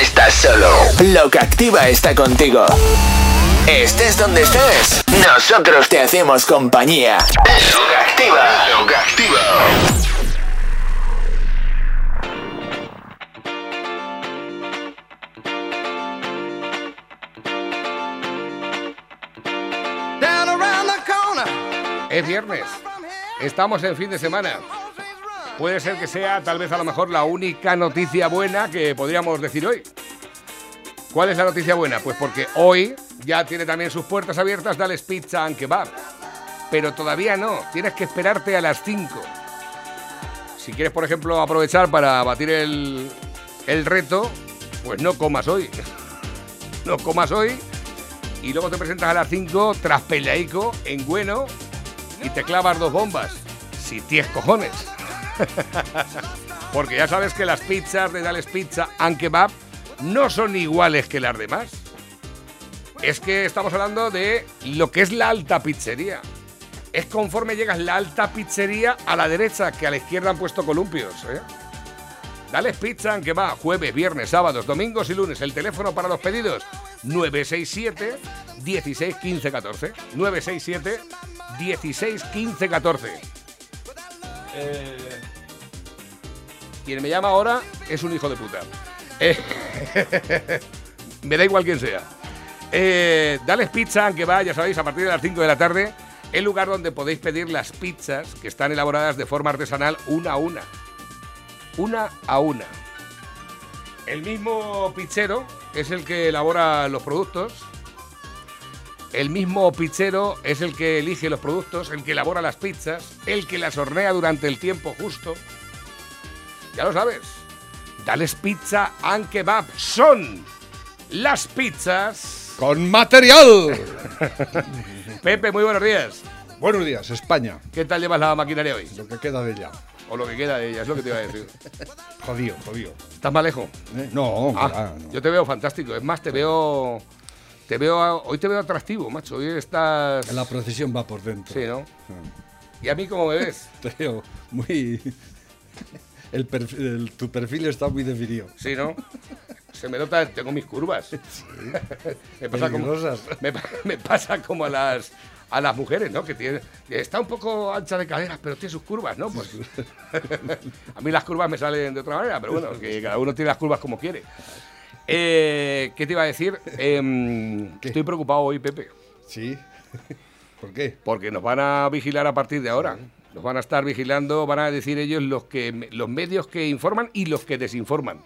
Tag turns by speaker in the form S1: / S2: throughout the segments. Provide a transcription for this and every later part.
S1: estás solo. Lo que activa está contigo. Estés donde estés, nosotros te hacemos compañía. Lo que activa. Lo que activa.
S2: Es viernes. Estamos en fin de semana. Puede ser que sea tal vez a lo mejor la única noticia buena que podríamos decir hoy. ¿Cuál es la noticia buena? Pues porque hoy ya tiene también sus puertas abiertas Dales Pizza and Kebab. Pero todavía no, tienes que esperarte a las 5. Si quieres, por ejemplo, aprovechar para batir el, el reto, pues no comas hoy. No comas hoy y luego te presentas a las 5 tras peleaico en Bueno y te clavas dos bombas. Si tienes cojones. Porque ya sabes que las pizzas de Dales Pizza and Kebab no son iguales que las demás. Es que estamos hablando de lo que es la alta pizzería. Es conforme llegas la alta pizzería a la derecha, que a la izquierda han puesto columpios. ¿eh? Dales Pizza and Kebab, jueves, viernes, sábados, domingos y lunes. El teléfono para los pedidos 967 16 15 14. 967 16 15 14. Quien me llama ahora es un hijo de puta. Eh, me da igual quién sea. Eh, Dales Pizza, aunque va, ya sabéis, a partir de las 5 de la tarde, el lugar donde podéis pedir las pizzas que están elaboradas de forma artesanal una a una. Una a una. El mismo pizzero es el que elabora los productos. El mismo pizzero es el que elige los productos, el que elabora las pizzas, el que las hornea durante el tiempo justo. Ya lo sabes. Dales Pizza and Kebab son las pizzas.
S3: ¡Con material!
S2: Pepe, muy buenos días.
S3: Buenos días, España.
S2: ¿Qué tal llevas la maquinaria hoy?
S3: Lo que queda de ella.
S2: O lo que queda de ella, es lo que te iba a decir.
S3: Jodido, jodido.
S2: ¿Estás más lejos?
S3: ¿Eh? No,
S2: Ah,
S3: claro, no.
S2: Yo te veo fantástico. Es más, te veo. Te veo. Hoy te veo atractivo, macho. Hoy estás.
S3: La procesión va por dentro.
S2: Sí, ¿no? ¿Y a mí cómo me ves?
S3: Te veo muy... El perfil- el- tu perfil está muy definido.
S2: Sí, ¿no? Se me nota, tengo mis curvas. me, pasa como, me, pa- me pasa como a las, a las mujeres, ¿no? Que tiene, está un poco ancha de caderas, pero tiene sus curvas, ¿no? Pues, a mí las curvas me salen de otra manera, pero bueno, que cada uno tiene las curvas como quiere. Eh, ¿Qué te iba a decir? Em, estoy preocupado hoy, Pepe,
S3: Sí. ¿Por qué?
S2: porque nos van a vigilar a partir de ahora. Nos van a estar vigilando, van a decir ellos los, que, los medios que informan y los que desinforman.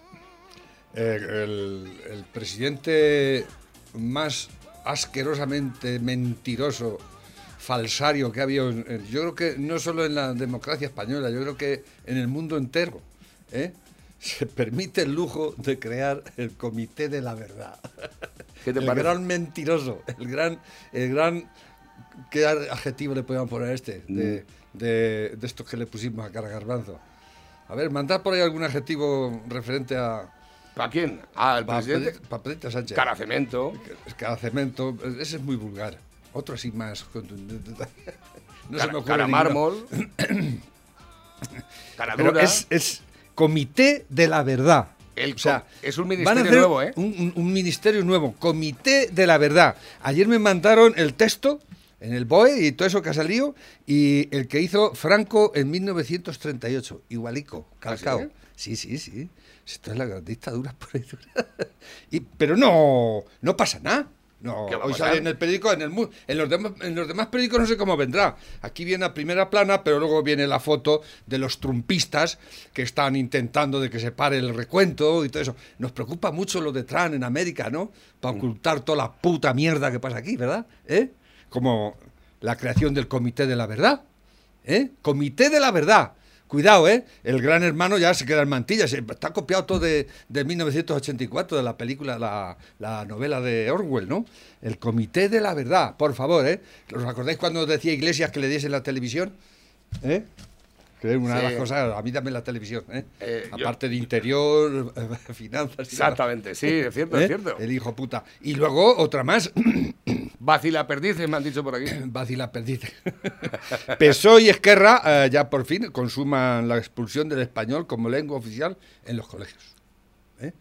S3: Eh, el, el presidente más asquerosamente mentiroso, falsario que ha habido, yo creo que no solo en la democracia española, yo creo que en el mundo entero, ¿eh? Se permite el lujo de crear el comité de la verdad.
S2: ¿Qué te
S3: el
S2: parece?
S3: gran mentiroso, el gran, el gran, ¿qué adjetivo le podemos poner a este?
S2: Mm.
S3: De, de, de estos que le pusimos a cara garbanzo. A ver, mandad por ahí algún adjetivo referente a,
S2: ¿Para quién? Al
S3: para
S2: presidente.
S3: Para Pedrito Sánchez.
S2: Caracemento.
S3: Cada cemento, ese es muy vulgar. Otro así más contundente. No se
S2: cara,
S3: me ocurre
S2: cara mármol. cara
S3: Pero
S2: dura.
S3: es, es comité de la verdad.
S2: El
S3: o sea,
S2: es un
S3: van a
S2: ministerio
S3: hacer
S2: nuevo, ¿eh?
S3: Un, ministerio nuevo, comité de la verdad. Ayer me mandaron el texto en el BOE y todo eso que ha salido y el que hizo Franco en 1938, igualico, calcao.
S2: ¿Ah,
S3: sí, sí, sí. Esto es la dictadura por ahí. y, pero no, no pasa nada. No,
S2: ¿Qué va a
S3: hoy sale en el periódico, en, el, en, los demás, en los demás periódicos no sé cómo vendrá. Aquí viene a primera plana, pero luego viene la foto de los trumpistas que están intentando de que se pare el recuento y todo eso. Nos preocupa mucho lo de Trump en América, ¿no? Para ocultar toda la puta mierda que pasa aquí, ¿verdad? ¿Eh? Como la creación del Comité de la Verdad. ¿Eh? Comité de la Verdad. Cuidado, ¿eh? El gran hermano ya se queda en mantillas. Está copiado todo de, de 1984, de la película, la, la novela de Orwell, ¿no? El Comité de la Verdad, por favor, ¿eh? ¿Os acordáis cuando decía Iglesias que le diese la televisión? ¿Eh? Que es una de las cosas, a mí dame la televisión, ¿eh?
S2: Eh, yo-
S3: Aparte de interior, finanzas.
S2: Exactamente, sí, es cierto,
S3: ¿Eh?
S2: es cierto.
S3: El hijo puta. Y luego otra más,
S2: Vacila perdices, me han dicho por aquí.
S3: Vacila perdida. PSOE y Esquerra eh, ya por fin consuman la expulsión del español como lengua oficial en los colegios. ¿Eh?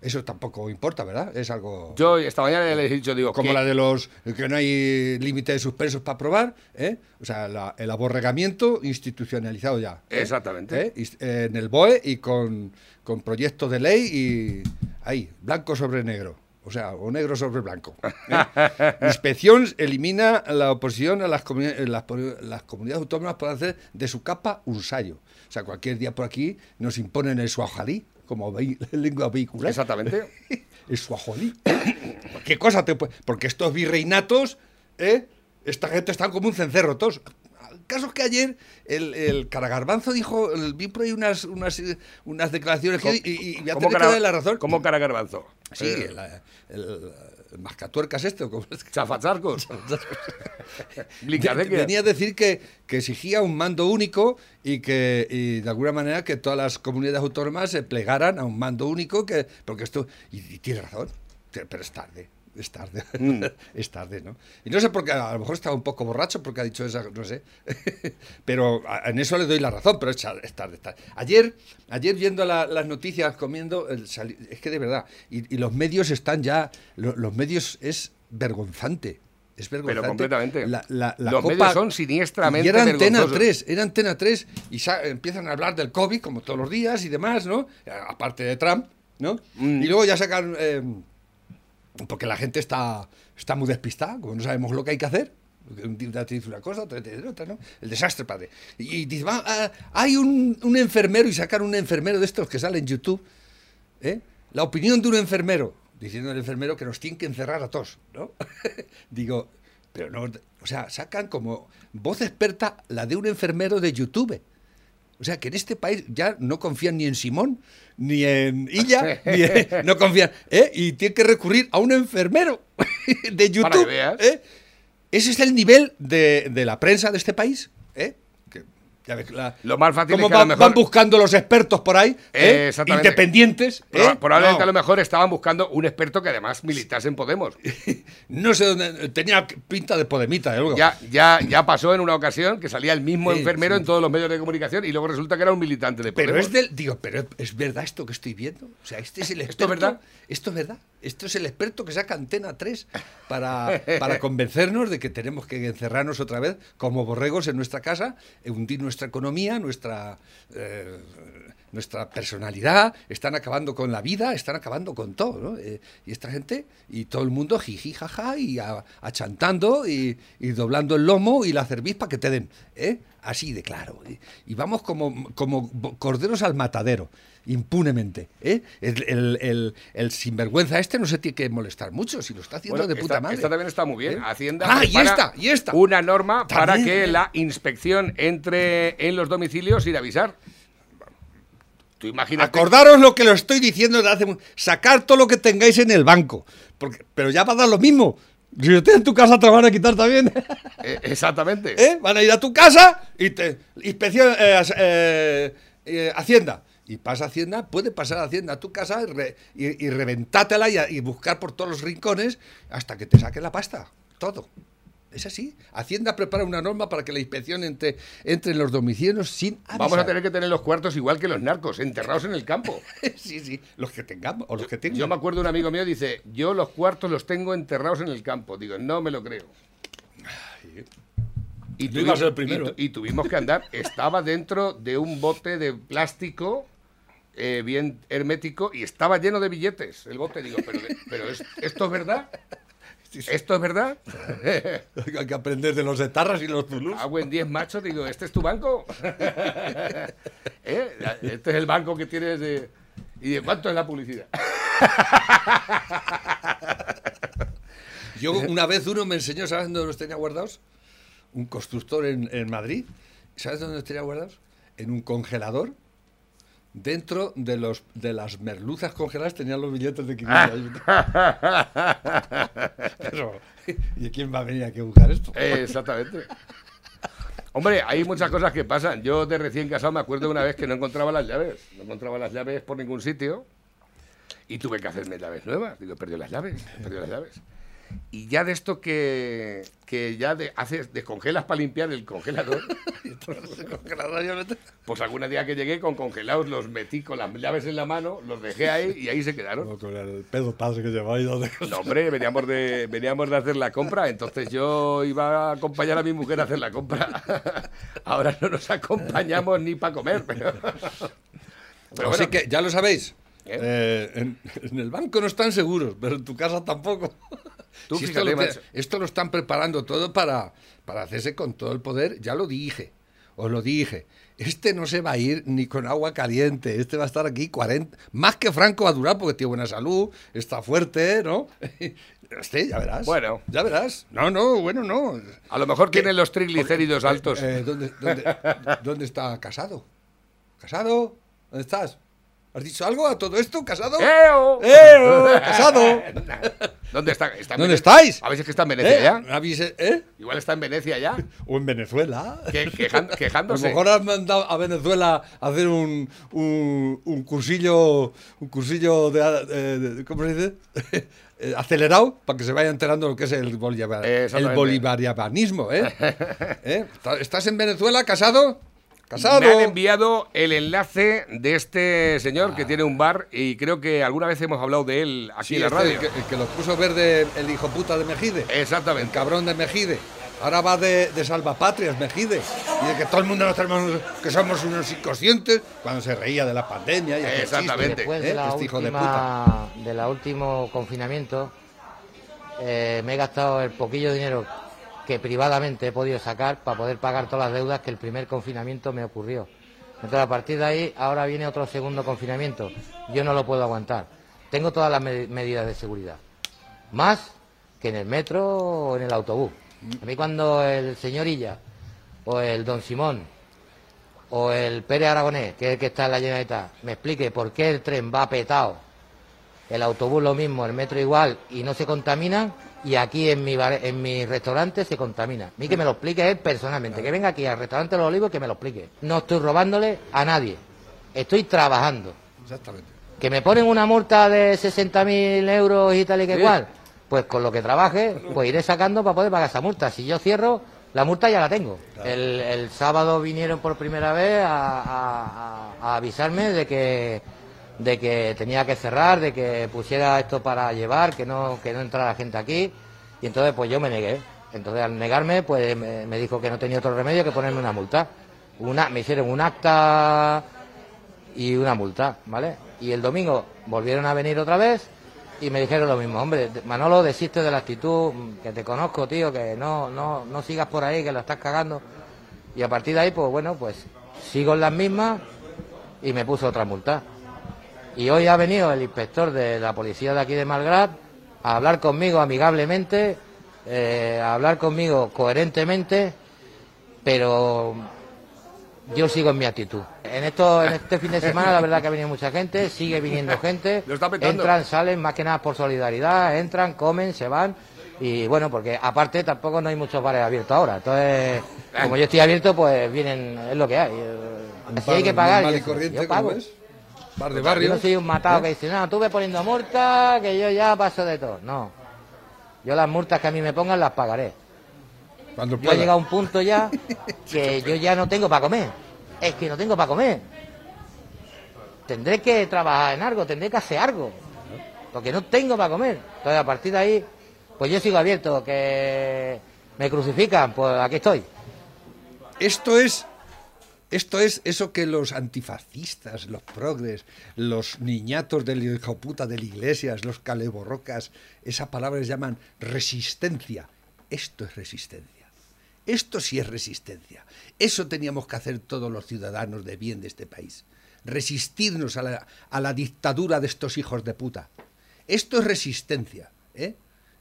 S3: Eso tampoco importa, ¿verdad? Es algo...
S2: Yo esta mañana les he dicho, digo,
S3: Como la de los que no hay límite de suspensos para aprobar, ¿eh? o sea, la- el aborregamiento institucionalizado ya. ¿eh?
S2: Exactamente.
S3: En el BOE y con, con proyectos de ley y ahí, blanco sobre negro. O sea, o negro sobre blanco. ¿eh? Inspección elimina la oposición a las, comuni- las, po- las comunidades autónomas por hacer de su capa un sayo. O sea, cualquier día por aquí nos imponen el suajalí como lengua vehicular.
S2: Exactamente.
S3: El suajolí. ¿Qué cosa te puede...? Porque estos virreinatos, ¿eh? Esta gente están como un cencerro todos. Caso es que ayer el, el Caragarbanzo dijo, el- vi por ahí unas, unas, unas declaraciones que, y, y, voy a
S2: ¿Cómo
S3: tener que
S2: cara-
S3: darle la razón.
S2: ¿Cómo cara garbanzo?
S3: Sí,
S2: Eh,
S3: el, el, mascatuercas este, ¿o cómo es que-
S2: Chafacharcos.
S3: Venía a decir que, que exigía un mando único y que y de alguna manera que todas las comunidades autónomas se plegaran a un mando único, que porque esto y, y tiene razón, pero es tarde. Es tarde,
S2: Mm.
S3: es tarde, ¿no? Y no sé por qué, a lo mejor estaba un poco borracho porque ha dicho esa, no sé, pero a- en eso le doy la razón, pero es tarde, es tarde. Ayer, ayer viendo la- las noticias, comiendo, el es que de verdad, y, y los medios están ya, lo- los medios es vergonzante. Es vergonzante.
S2: completamente.
S3: La- la- la
S2: Los
S3: copa-
S2: medios son siniestramente
S3: y era Antena
S2: vergonzosos.
S3: 3, era Antena 3 y empiezan a hablar del COVID como todos los días y demás, ¿no? Aparte de Trump, ¿no?
S2: Mm.
S3: Y luego ya sacan eh, porque la gente está está muy despistada, como no sabemos lo que hay que hacer. Un día te dice una cosa, otro te dice otra, ¿no? El desastre, padre. Y, y dice, va, ah, hay un, un enfermero y sacar un enfermero de estos que sale en YouTube, ¿eh? La opinión de un enfermero, diciendo el enfermero que nos tienen que encerrar a todos, ¿no? Digo, pero no, o sea, sacan como voz experta la de un enfermero de YouTube. O sea, que en este país ya no confían ni en Simón, ni en Illa, ni en- no confían, ¿eh? Y tienen que recurrir a un enfermero de YouTube. ¿eh? Ese es el nivel de, de la prensa de este país, ya ves, la-
S2: Lo más fácil
S3: cómo
S2: es que a lo
S3: van,
S2: mejor-
S3: van buscando los expertos por ahí, ¿eh?
S2: Eh, exactamente.
S3: independientes. ¿eh?
S2: Probablemente
S3: No.
S2: a lo mejor estaban buscando un experto que además militase en Podemos.
S3: No sé dónde. Tenía pinta de Podemita, de luego.
S2: Ya, ya, ya pasó en una ocasión que salía el mismo
S3: Sí,
S2: enfermero
S3: sí.
S2: en todos los medios de comunicación y luego resulta que era un militante de Podemos.
S3: Pero es del. Digo, pero es verdad esto que estoy viendo. O sea, este es el experto.
S2: ¿Esto es verdad?
S3: Esto es verdad. Esto es el experto que saca Antena 3 para, para convencernos de que tenemos que encerrarnos otra vez como borregos en nuestra casa, hundir nuestra economía, nuestra. eh, nuestra personalidad, están acabando con la vida, están acabando con todo, ¿no? Eh, y esta gente, y todo el mundo jiji, jaja, y achantando, y, y doblando el lomo y la cerviz para que te den, ¿eh? Así de claro. Y, y vamos como, como corderos al matadero, impunemente, ¿eh? El, el- el- el sinvergüenza este no se tiene que molestar mucho, si lo está haciendo
S2: Bueno,
S3: de puta
S2: esta,
S3: madre.
S2: esta también está muy bien.
S3: ¿Eh?
S2: Hacienda
S3: Ah, y esta, y esta.
S2: una norma para que
S3: ¿eh?
S2: la inspección entre en los domicilios sin avisar. Tú.
S3: Acordaros lo que lo estoy diciendo de hace Sacar todo lo que tengáis en el banco. Porque, pero ya va a dar lo mismo. Si estoy en tu casa te lo van a quitar también.
S2: Eh, exactamente.
S3: ¿Eh? Van a ir a tu casa y te. Inspección. eh, Hacienda. Y pasa Hacienda, puede pasar Hacienda a tu casa y, re- y- y reventátela y, a- y buscar por todos los rincones hasta que te saque la pasta. Todo. Es así. Hacienda prepara una norma para que la inspección entre, entre en los domicilios sin avisar.
S2: Vamos a tener que tener los cuartos igual que los narcos, enterrados en el campo.
S3: sí, sí. Los que tengamos. O los que tengan.
S2: Yo me acuerdo de un amigo mío dice, yo los cuartos los tengo enterrados en el campo. Digo, no me lo creo. Y,
S3: el
S2: y
S3: primero,
S2: tu-
S3: ¿eh?
S2: y tuvimos que andar. Estaba dentro de un bote de plástico eh, bien hermético y estaba lleno de billetes el bote. Digo, pero, pero es- ¿esto es verdad? ¿Esto es verdad?
S3: Hay que aprender de los etarras y los zulus.
S2: Hago en 10 machos, digo, ¿este es tu banco? ¿Eh? Este es el banco que tienes de... ¿Y de cuánto es la publicidad?
S3: Yo una vez uno me enseñó, ¿sabes dónde los tenía guardados? Un constructor en, en Madrid. ¿Sabes dónde los tenía guardados? En un congelador. Dentro de, los, de las merluzas congeladas tenían los billetes de 500. Pero, ¿y quién va a venir aquí a buscar esto?
S2: Eh, Exactamente. Hombre, hay muchas cosas que pasan. Yo de recién casado me acuerdo una vez que no encontraba las llaves. No encontraba las llaves por ningún sitio. Y tuve que hacerme llaves nuevas. Digo, he perdido las llaves, he perdido las llaves. Y ya de esto que, que ya de, haces, descongelas para limpiar el congelador. pues algún día que llegué con congelados los metí con las llaves en la mano, los dejé ahí y ahí se quedaron.
S4: Con el pedo padre que lleváis. ¿dónde?
S2: No, hombre, veníamos de, veníamos de hacer la compra, entonces yo iba a acompañar a mi mujer a hacer la compra. Ahora no nos acompañamos ni para comer, pero... pero
S3: Así
S2: bueno,
S3: que ya lo sabéis.
S2: ¿Eh?
S3: Eh, en, en el banco no están seguros, pero en tu casa tampoco.
S2: Tú
S3: Si
S2: fíjate,
S3: esto, lo,
S2: macho.
S3: esto lo están preparando todo para, para hacerse con todo el poder. Ya lo dije, os lo dije. Este no se va a ir ni con agua caliente. Este va a estar aquí 40. Más que Franco va a durar porque tiene buena salud, está fuerte, ¿no? Este, ya verás.
S2: Bueno.
S3: Ya verás. No, no, bueno, no.
S2: a lo mejor tienen los triglicéridos altos.
S3: Eh, ¿dónde, dónde, dónde está Casado? ¿Casado? ¿Dónde estás? ¿Has dicho algo a todo esto, Casado?
S2: ¡Eo!
S3: ¡Eh, Casado!
S2: ¿Dónde está? ¿Está
S3: ¿Dónde estáis?
S2: A ver si es que está en Venecia
S3: ¿Eh?
S2: ya.
S3: Avise- ¿Eh?
S2: Igual está en Venecia ya.
S4: O en Venezuela.
S2: Que- quejan-
S3: A lo
S2: quejándose.
S3: mejor has mandado a Venezuela a hacer un, un, un cursillo, un cursillo de, eh, de- ¿cómo se dice? Acelerado para que se vaya enterando lo que es el, bolivar- el bolivarianismo, ¿eh? ¿Eh? ¿Estás en Venezuela, casado? ¿Casado?
S2: Me han enviado el enlace de este señor que tiene un bar y creo que alguna vez hemos hablado de él aquí
S3: Sí,
S2: en la
S3: este,
S2: radio.
S3: el, que, el que lo puso verde el hijo puta de Mejide. El
S2: Exactamente.
S3: cabrón de Mejide. Ahora va de, de salvapatrias, Mejide. Y de que todo el mundo nos tenemos, que somos unos inconscientes cuando se reía de la pandemia. Y
S2: Exactamente.
S5: Después
S3: ¿eh?
S5: de la
S3: Este hijo de puta.
S5: de la último confinamiento, eh, me he gastado el poquillo dinero que privadamente he podido sacar para poder pagar todas las deudas que el primer confinamiento me ocurrió. Entonces, a partir de ahí, ahora viene otro segundo confinamiento. Yo no lo puedo aguantar. Tengo todas las me- medidas de seguridad. Más que en el metro o en el autobús. A mí cuando el señor Illa o el don Simón o el Pérez Aragonés, que es el que está en la Generalitat, me explique por qué el tren va petado, el autobús lo mismo, el metro igual, y no se contaminan, y aquí en mi, bar- en mi restaurante se contamina. A mí que me lo explique él personalmente, que venga aquí al restaurante de los olivos y que me lo explique. No estoy robándole a nadie, estoy trabajando.
S3: Exactamente.
S5: Que me ponen una multa de 60.000 euros y tal y que
S2: Sí.
S5: cual, pues con lo que trabaje, pues iré sacando para poder pagar esa multa. Si yo cierro, la multa ya la tengo. El, el sábado vinieron por primera vez a, a- a- a avisarme de que de que tenía que cerrar, de que pusiera esto para llevar, que no que no entrara gente aquí, y entonces pues yo me negué. Entonces al negarme, pues me, dijo que no tenía otro remedio que ponerme una multa. Una, me hicieron un acta y una multa, ¿vale? Y el domingo volvieron a venir otra vez y me dijeron lo mismo, hombre, Manolo, desiste de la actitud, que te conozco, tío, que no, no, no sigas por ahí, que lo estás cagando. Y a partir de ahí, pues bueno, pues sigo en las mismas y me puso otra multa. Y hoy ha venido el inspector de la policía de aquí de Malgrat a hablar conmigo amigablemente, eh, a hablar conmigo coherentemente, pero yo sigo en mi actitud. En esto, en este fin de semana, la verdad que ha venido mucha gente, sigue viniendo gente,
S2: Lo está petando.
S5: entran, salen, más que nada por solidaridad, entran, comen, se van. Y bueno, porque aparte tampoco no hay muchos bares abiertos ahora. Entonces, como yo estoy abierto, pues vienen, es lo que hay. Eh, Si hay que pagar, yo-
S3: corriente,
S5: yo
S3: ¿cómo
S5: pago.
S3: Es? Bar de
S5: Yo no soy un matado que dice, no, tú ve poniendo multas, que yo ya paso de todo. No. Yo las multas que a mí me pongan las pagaré.
S3: Cuando
S5: Yo he llegado a un punto ya que yo ya no tengo para comer. Es que no tengo para comer. Tendré que trabajar en algo, tendré que hacer algo. Porque no tengo para comer. Entonces, a partir de ahí, pues yo sigo abierto. Que me crucifican, pues aquí estoy.
S3: Esto es, esto es eso que los antifascistas, los progres, los niñatos del hijo puta de la iglesia, los caleborrocas, esa palabra les llaman resistencia. Esto es resistencia. Esto sí es resistencia. Eso teníamos que hacer todos los ciudadanos de bien de este país. Resistirnos a la, a la dictadura de estos hijos de puta. Esto es resistencia, ¿eh?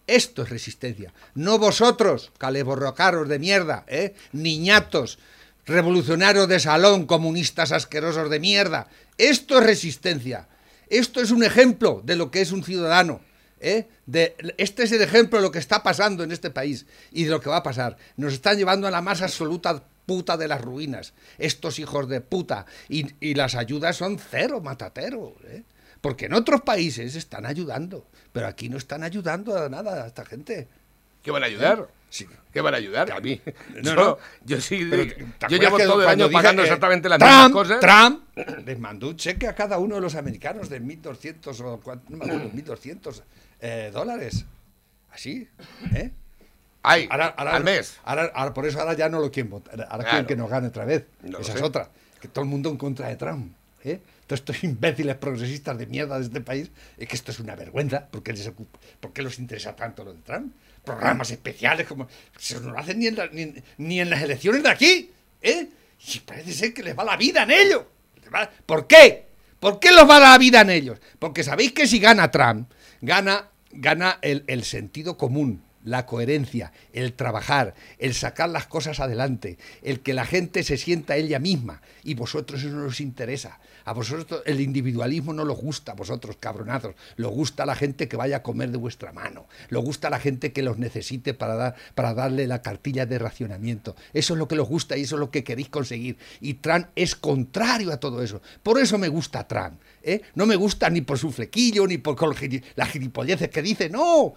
S3: Esto es resistencia. No vosotros, caleborrocaros de mierda, ¿eh? Niñatos, revolucionarios de salón, comunistas asquerosos de mierda. Esto es resistencia. Esto es un ejemplo de lo que es un ciudadano. ¿eh? De, este es el ejemplo de lo que está pasando en este país y de lo que va a pasar. Nos están llevando a la más absoluta puta de las ruinas. Estos hijos de puta. Y, y las ayudas son cero matatero. ¿eh? Porque en otros países están ayudando, pero aquí no están ayudando a nada a esta gente.
S2: ¿Qué van a ayudar?
S3: Sí.
S2: ¿Qué van a ayudar? A mí.
S3: No,
S2: yo,
S3: no.
S2: yo sí.
S3: Pero,
S2: de-
S3: ¿te
S2: yo
S3: acuerdas
S2: llevo todo el año pagando exactamente las
S3: Trump,
S2: mismas cosas.
S3: Trump les mandó un cheque a cada uno de los americanos de 1.200 o cuán- no me acuerdo, 1.200 eh, dólares. Así, ¿eh?
S2: Ay,
S3: Ahora, ahora-
S2: al mes.
S3: Ahora, ahora por eso ahora ya no lo quieren votar. Ahora quieren
S2: Claro.
S3: que nos gane otra vez.
S2: No
S3: Esa es otra. Que todo el mundo en contra de Trump. ¿eh? Todos estos imbéciles progresistas de mierda de este país. Es que esto es una vergüenza. ¿Por qué les, ocupa- les interesa tanto lo de Trump? Programas especiales como. Se no lo hacen ni en, ni, en las elecciones de aquí. ¿eh? Y parece ser que les va la vida en ello. ¿Por qué? ¿Por qué los va la vida en ellos? Porque sabéis que si gana Trump, gana, gana el, el sentido común, la coherencia, el trabajar, el sacar las cosas adelante, el que la gente se sienta ella misma. Y vosotros eso no os interesa. A vosotros el individualismo no os gusta, a vosotros cabronazos. Lo gusta la gente que vaya a comer de vuestra mano. Lo gusta la gente que los necesite para, dar, para darle la cartilla de racionamiento. Eso es lo que os gusta y eso es lo que queréis conseguir. Y Trump es contrario a todo eso. Por eso me gusta Trump. ¿eh? No me gusta ni por su flequillo, ni por las gilipolleces que dice. No,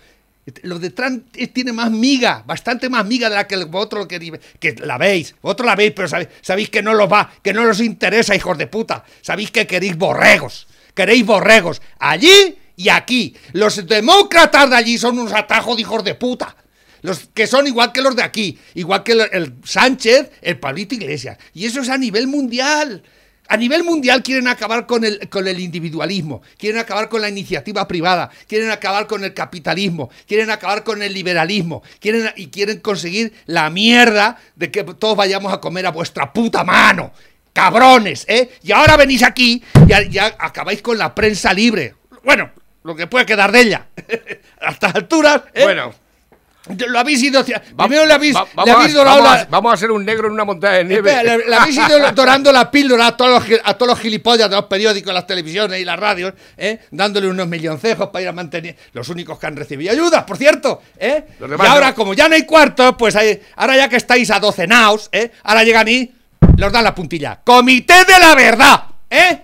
S3: lo de Trump tiene más miga, bastante más miga de la que vosotros lo queréis, que la veis, vosotros la veis, pero sabéis, sabéis que no los va, que no os interesa, hijos de puta. Sabéis que queréis borregos, queréis borregos, allí y aquí. Los demócratas de allí son unos atajos de hijos de puta. Los que son igual que los de aquí, igual que el, el Sánchez, el Pablito Iglesias. Y eso es a nivel mundial. A nivel mundial quieren acabar con el, con el individualismo, quieren acabar con la iniciativa privada, quieren acabar con el capitalismo, quieren acabar con el liberalismo, quieren, y quieren conseguir la mierda de que todos vayamos a comer a vuestra puta mano. Cabrones, ¿eh? Y ahora venís aquí y ya, acabáis con la prensa libre. Bueno, lo que puede quedar de ella. a estas alturas, ¿eh?
S2: Bueno,
S3: Lo habéis ido
S2: va-
S3: Primero le habéis,
S2: va-
S3: le
S2: vamos,
S3: habéis
S2: a,
S3: dorado
S2: vamos,
S3: la-
S2: a, vamos a ser un negro en una montaña de nieve.
S3: Espera, le, le habéis ido dorando la píldora a todos, los, a todos los gilipollas de los periódicos, las televisiones y las radios, ¿eh? dándole unos milloncejos para ir a mantener. Los únicos que han recibido ayudas, por cierto. ¿eh? Y ahora,
S2: no.
S3: como ya no hay cuartos, pues ahí- ahora ya que estáis a docenaos, ¿eh? ahora llegan y los dan la puntilla. Comité de la verdad, ¿eh?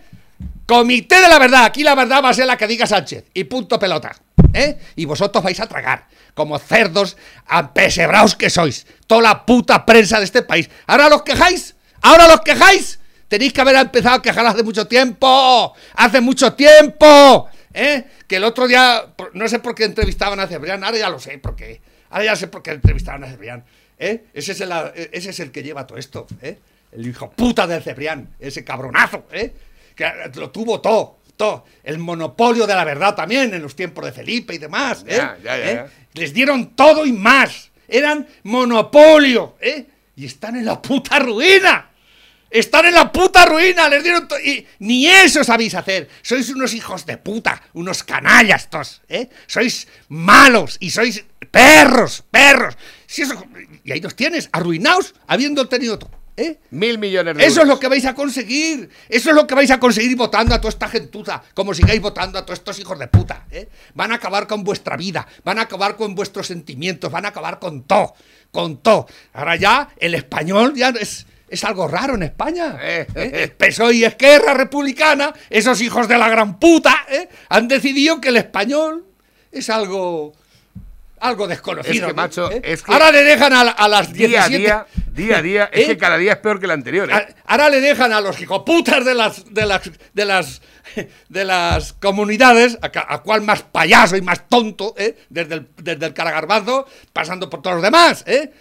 S3: Comité de la verdad. Aquí la verdad va a ser la que diga Sánchez. Y punto pelota. ¿eh? Y vosotros vais a tragar. Como cerdos ampesebraos que sois. Toda la puta prensa de este país. Ahora los quejáis. Ahora los quejáis. Tenéis que haber empezado a quejar hace mucho tiempo. Hace mucho tiempo. ¿eh? Que el otro día, no sé por qué entrevistaban a Cebrián. Ahora ya lo sé por qué. Ahora ya sé por qué entrevistaban a Cebrián. ¿eh? Ese, es el, ese es el que lleva todo esto. ¿eh? El hijo puta del Cebrián. Ese cabronazo. ¿eh? Que lo tuvo todo, todo. El monopolio de la verdad también en los tiempos de Felipe y demás. ¿eh?
S2: Ya, ya, ya,
S3: ¿Eh?
S2: ya.
S3: Les dieron todo y más. Eran monopolio. ¿eh? Y están en la puta ruina. Están en la puta ruina. Les dieron y ni eso sabéis hacer. Sois unos hijos de puta, unos canallas tos, ¿eh? Sois malos y sois perros, perros. Si eso, y ahí los tienes, arruinados, habiendo tenido todo. ¿Eh?
S2: Mil millones de
S3: Eso es
S2: euros.
S3: lo que vais a conseguir. Eso es lo que vais a conseguir votando a toda esta gentuza. Como sigáis votando a todos estos hijos de puta. ¿eh? Van a acabar con vuestra vida. Van a acabar con vuestros sentimientos. Van a acabar con todo. Con todo. Ahora ya el español ya es, es algo raro en España.
S2: Eh.
S3: ¿eh? PSOE y Esquerra Republicana, esos hijos de la gran puta, ¿eh? han decidido que el español es algo... Algo desconocido.
S2: Es que,
S3: ¿no?
S2: macho,
S3: ¿Eh?
S2: es que
S3: Ahora le dejan a, la- a las
S2: Día a
S3: 17
S2: día, día a día, es
S3: ¿Eh?
S2: que cada día es peor que el anterior. ¿eh?
S3: Ahora le dejan a los hijoputas de las de las de las de las comunidades, a, cuál más payaso y más tonto, ¿eh? desde el desde el caragarbazo, pasando por todos los demás, ¿eh?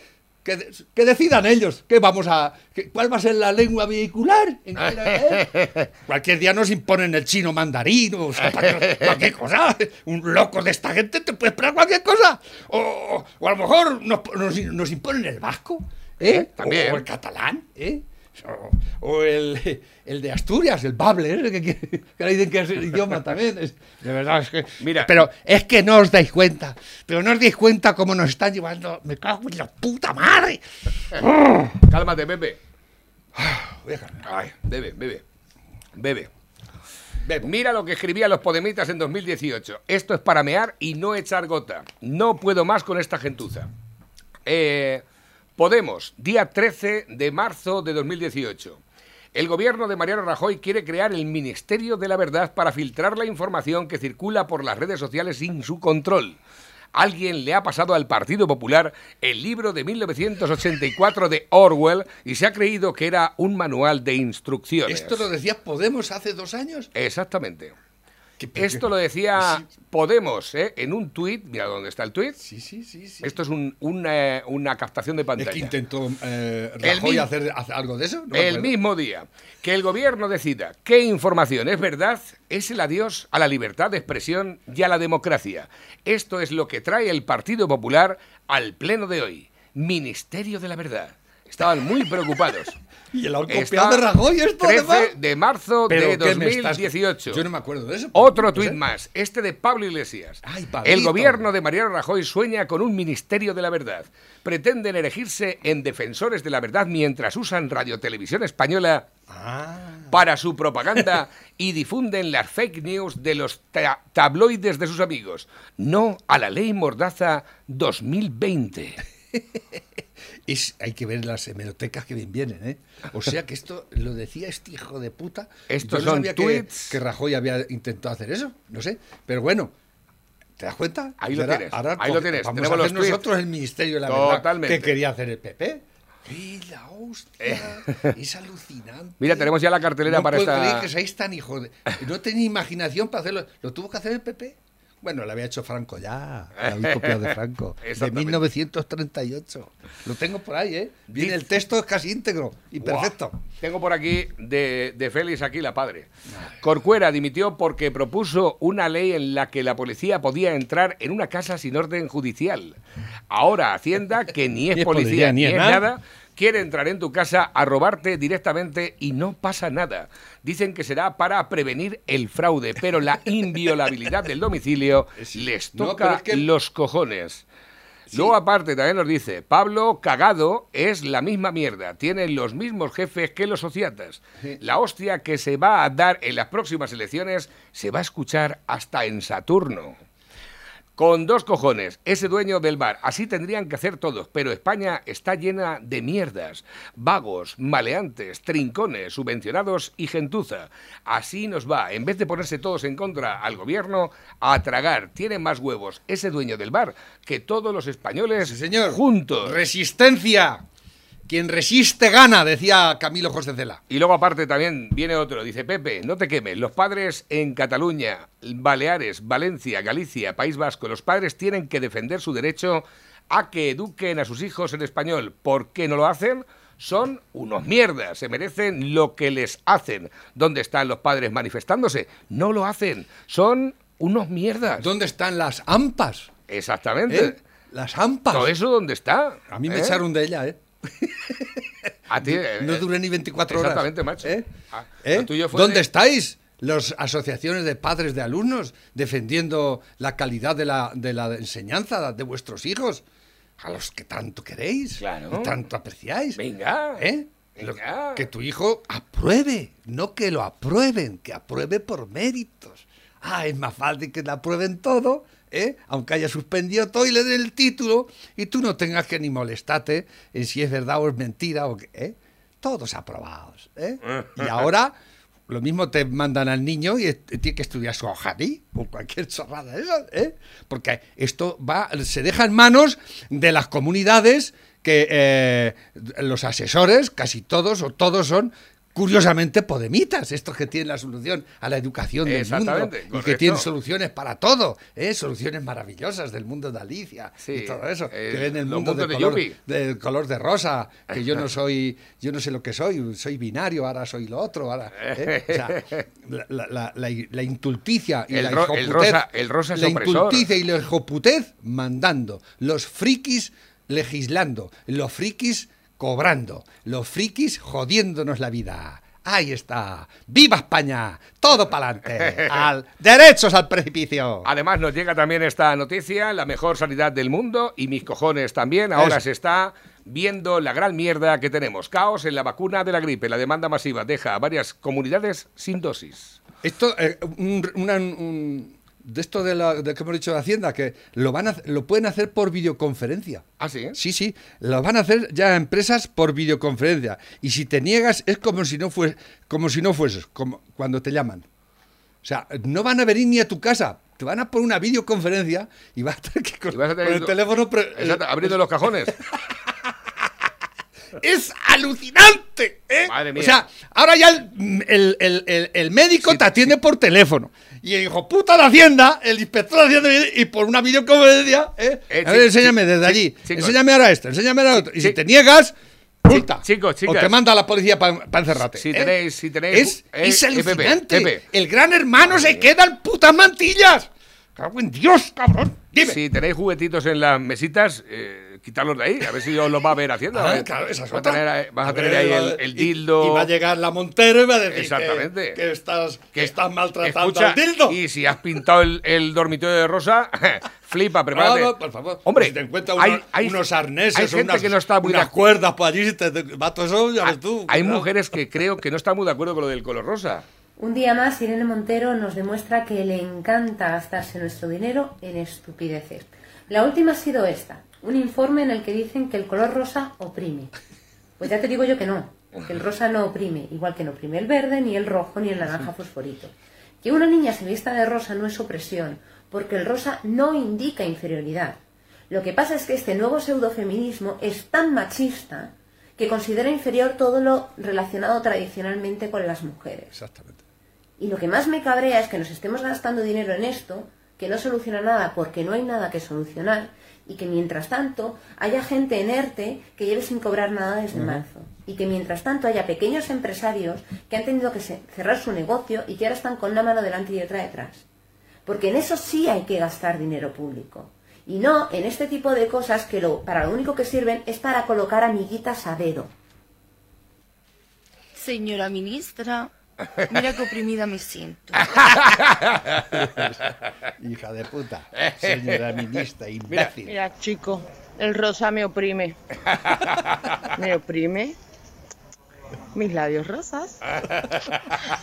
S3: Que, que decidan ellos qué vamos a qué- cuál va a ser la lengua vehicular. ¿En qué? Cualquier día nos imponen el chino mandarín o sea, cualquier, cosa. Un loco de esta gente te puede esperar cualquier cosa. O, o a lo mejor nos, nos, nos imponen el vasco, ¿eh?
S2: También.
S3: O el catalán, ¿eh? O, el, el de Asturias, el bable, ¿eh? que, que, que le dicen que es el idioma también. Es- de verdad, es que.
S2: Mira.
S3: Pero es que no os dais cuenta. Pero no os dais cuenta cómo nos están llevando. Me cago en la puta madre.
S2: Cálmate, Pepe.
S3: Voy a
S2: Ay, bebe, bebe. Bebe.
S3: Bebo.
S2: Mira lo que escribían los Podemitas en 2018. Esto es para mear y no echar gota. No puedo más con esta gentuza. Eh, Podemos, día 13 de marzo de 2018. El gobierno de Mariano Rajoy quiere crear el Ministerio de la Verdad para filtrar la información que circula por las redes sociales sin su control. Alguien le ha pasado al Partido Popular el libro de 1984 de Orwell y se ha creído que era un manual de instrucciones.
S3: ¿Esto lo decía Podemos hace dos años?
S2: Exactamente.
S3: ¿Qué- pero
S2: Esto lo decía. Podemos ¿eh? en un tuit. Mira dónde está el tuit.
S3: Sí, sí, sí. sí.
S2: Esto es un- una, una captación de
S3: Es
S2: pantalla.
S3: que intentó eh, Rajoy hacer, hacer algo de eso. No
S2: el mismo día que el gobierno decida qué información es verdad, es el adiós a la libertad de expresión y a la democracia. Esto es lo que trae el Partido Popular al pleno de hoy. Ministerio de la Verdad. Estaban muy preocupados.
S3: Y el han copiado de Rajoy esto,
S2: 13
S3: además.
S2: de marzo
S3: ¿Pero
S2: de
S3: qué me estás-
S2: 2018.
S3: Yo no me acuerdo de eso.
S2: Otro tuit más, este de Pablo Iglesias.
S3: Ay,
S2: el gobierno de Mariano Rajoy sueña con un ministerio de la verdad. Pretenden erigirse en defensores de la verdad mientras usan Radio Televisión Española
S3: Ah.
S2: para su propaganda y difunden las fake news de los ta- tabloides de sus amigos. No a la ley Mordaza 2020.
S3: Es, hay que ver las hemerotecas que bien vienen, ¿eh? O sea que esto lo decía este hijo de puta.
S2: Estos
S3: Yo no
S2: son
S3: sabía que, que Rajoy había intentado hacer eso, no sé. Pero bueno, ¿te das cuenta?
S2: Ahí lo tienes,
S3: ahora
S2: ahí lo tienes.
S3: Vamos
S2: Tenemos
S3: a hacer
S2: los tweets.
S3: nosotros el Ministerio de la
S2: Totalmente.
S3: Verdad. que quería hacer el PP? ¡Y la hostia! es alucinante.
S2: Mira, tenemos ya la cartelera
S3: no
S2: para
S3: puedo
S2: esta-
S3: creer que seáis tan hijo de... No tenía imaginación para hacerlo. ¿Lo tuvo que hacer el PP? Bueno, lo había hecho Franco ya. Lo habéis copiado de Franco. de
S2: Exactamente.
S3: 1938. Lo tengo por ahí, ¿eh? Viene el texto es casi íntegro y perfecto.
S2: Tengo por aquí de, de Félix aquí la padre. Corcuera dimitió porque propuso una ley en la que la policía podía entrar en una casa sin orden judicial. Ahora Hacienda, que ni es
S3: Ni es
S2: policía
S3: policía,
S2: ni
S3: ni
S2: es
S3: es
S2: nada,
S3: nada.
S2: Quiere entrar en tu casa a robarte directamente y no pasa nada. Dicen que será para prevenir el fraude, pero la inviolabilidad del domicilio les toca
S3: pero es que-
S2: los cojones. Luego, aparte, también nos dice, Pablo cagado es la misma mierda, tienen los mismos jefes que los sociatas. La hostia que se va a dar en las próximas elecciones se va a escuchar hasta en Saturno. Con dos cojones, ese dueño del bar. Así tendrían que hacer todos, pero España está llena de mierdas, vagos, maleantes, trincones, subvencionados y gentuza. Así nos va. En vez de ponerse todos en contra al gobierno, a tragar. Tiene más huevos ese dueño del bar que todos los españoles
S3: Sí, señor.
S2: juntos.
S3: Resistencia. Quien resiste gana, decía Camilo José Cela.
S2: Y luego aparte también viene otro, dice Pepe, no te quemes, los padres en Cataluña, Baleares, Valencia, Galicia, País Vasco, los padres tienen que defender su derecho a que eduquen a sus hijos en español. ¿Por qué no lo hacen? Son unos mierdas, se merecen lo que les hacen. ¿Dónde están los padres manifestándose? No lo hacen, son unos mierdas.
S3: ¿Dónde están las AMPAs?
S2: Exactamente.
S3: ¿Eh? Las AMPAs.
S2: ¿Todo eso dónde está?
S3: A mí me
S2: ¿Eh?
S3: echaron de ella, ¿eh?
S2: A ti, eh,
S3: No
S2: eh,
S3: duré ni 24 horas.
S2: Exactamente, macho.
S3: ¿Eh?
S2: Ah,
S3: ¿Eh?
S2: lo tuyo fue
S3: ¿Dónde
S2: de-
S3: estáis? Las asociaciones de padres de alumnos defendiendo la calidad de la, de la enseñanza de vuestros hijos, a los que tanto queréis
S2: Claro.
S3: y tanto apreciáis.
S2: Venga.
S3: ¿Eh?
S2: Venga.
S3: que tu hijo apruebe, no que lo aprueben, que apruebe por méritos. Ah, es más fácil que le aprueben todo, ¿eh? aunque haya suspendido todo y le den el título y tú no tengas que ni molestarte en si es verdad o es mentira o qué, ¿eh? Todos aprobados. ¿eh? Y ahora lo mismo te mandan al niño y tiene que estudiar su hojadí o cualquier chorrada ¿eh? Porque esto va, se deja en manos de las comunidades que eh, los asesores, casi todos o todos son curiosamente podemitas, estos que tienen la solución a la educación del mundo y que tienen soluciones para todo, ¿eh? soluciones maravillosas del mundo de Alicia
S2: Sí,
S3: y todo eso,
S2: eh,
S3: que ven el mundo de
S2: mundos de
S3: color, del de rosa, que yo no soy, yo no sé lo que soy, soy binario, ahora soy lo otro, ahora, ¿eh? O sea, la, la- la- la- la intulticia y
S2: El
S3: la
S2: ro- el rosa- el rosa es
S3: la
S2: opresor.
S3: intulticia y la hijoputez mandando, los frikis legislando, los frikis cobrando, los frikis jodiéndonos la vida. Ahí está. ¡Viva España! Todo para adelante. Al derechos al precipicio.
S2: Además nos llega también esta noticia, la mejor sanidad del mundo y mis cojones también. Ahora se está viendo la gran mierda que tenemos. Caos en la vacuna de la gripe. La demanda masiva deja a varias comunidades sin dosis.
S3: Esto, eh, un- una- un- de esto de, la, de que hemos dicho de Hacienda, que lo, van a, lo pueden hacer por videoconferencia.
S2: Ah, sí.
S3: Sí, sí, lo van a hacer ya empresas por videoconferencia. Y si te niegas es como si no fues, como si no fueses, como cuando te llaman. O sea, no van a venir ni a tu casa, te van a poner una videoconferencia y vas a tener que con, el
S2: tu-
S3: teléfono pre-
S2: Exacto, abriendo los cajones.
S3: es alucinante. ¿eh?
S2: Madre mía.
S3: O sea, ahora ya el, el- el- médico
S2: Sí,
S3: te atiende por teléfono. Y el hijo puta de Hacienda, el inspector de Hacienda, viene y por una videoconferencia, ¿eh?
S2: Eh,
S3: a ver, enséñame desde allí.
S2: chicos.
S3: enséñame ahora este, enséñame ahora otro. Y si te niegas, multa.
S2: chicos, chicas.
S3: O te manda a la policía para encerrarte.
S2: Si
S3: ¿eh?
S2: tenéis- si tenéis-
S3: Es,
S2: eh,
S3: es
S2: Pepe,
S3: alucinante.
S2: Pepe.
S3: El gran hermano se queda en putas mantillas. Cago en Dios, cabrón. Dime.
S2: Si tenéis juguetitos en las mesitas, eh, quitarlos de ahí. A ver si os los va a ver haciendo.
S3: Ah, claro, esa es
S2: Vas a tener, ahí- vas a tener
S3: ver,
S2: ahí el, el
S3: y-
S2: dildo.
S3: Y, va a llegar la Montero y va a decir que-
S2: Exactamente.
S3: Que, estás, que
S2: que-
S3: estás maltratando
S2: Escucha,
S3: al dildo.
S2: Y si has pintado el, el dormitorio de rosa, flipa, prepárate.
S3: No, no, por favor.
S2: Hombre,
S3: si te encuentras
S2: hay-
S3: unos,
S2: hay-
S3: unos arneses
S2: hay gente
S3: unas,
S2: que no está muy de
S3: unas
S2: acu-
S3: cuerdas por allí, si te, te- va todo eso, ya ves tú.
S2: Hay mujeres que creo que no están muy de acuerdo con lo del color rosa.
S6: Un día más, Irene Montero nos demuestra que le encanta gastarse nuestro dinero en estupideces. La última ha sido esta, un informe en el que dicen que el color rosa oprime. Pues ya te digo yo que no, que el rosa no oprime, igual que no oprime el verde, ni el rojo, ni el naranja fosforito. Que una niña se vista de rosa no es opresión, porque el rosa no indica inferioridad. Lo que pasa es que este nuevo pseudofeminismo es tan machista que considera inferior todo lo relacionado tradicionalmente con las mujeres.
S3: Exactamente.
S6: Y lo que más me cabrea es que nos estemos gastando dinero en esto, que no soluciona nada porque no hay nada que solucionar, y que mientras tanto haya gente en ERTE que lleve sin cobrar nada desde marzo. Y que mientras tanto haya pequeños empresarios que han tenido que cerrar su negocio y que ahora están con una mano delante y otra detrás. Porque en eso sí hay que gastar dinero público. Y no en este tipo de cosas que lo, para lo único que sirven es para colocar amiguitas a dedo.
S7: Señora ministra, mira qué oprimida me siento.
S4: Hija de puta. Señora ministra, imbécil.
S7: Mira, chico, el rosa me oprime. Me oprime mis labios rosas.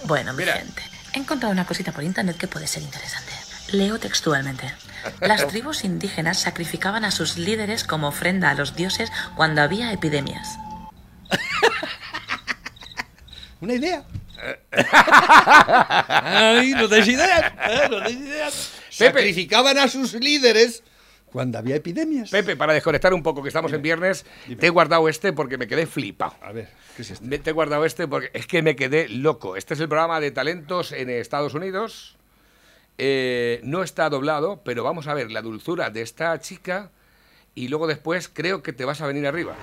S8: Bueno, mi
S2: Mira.
S8: gente, he encontrado una cosita por internet que puede ser interesante. Leo textualmente. Las tribus indígenas sacrificaban a sus líderes como ofrenda a los dioses cuando había epidemias.
S3: Una idea. Ay, no tenéis ideas. ¿eh? No tenéis ideas.
S2: Pepe.
S3: Sacrificaban a sus líderes cuando había epidemias.
S2: Pepe, para desconectar un poco, que estamos en viernes, te he guardado este porque me quedé flipado.
S3: A ver, ¿qué es esto?
S2: Me- Te he guardado este porque es que me quedé loco. Este es el programa de talentos en Estados Unidos. Eh, no está doblado, pero vamos a ver la dulzura de esta chica y luego después creo que te vas a venir arriba.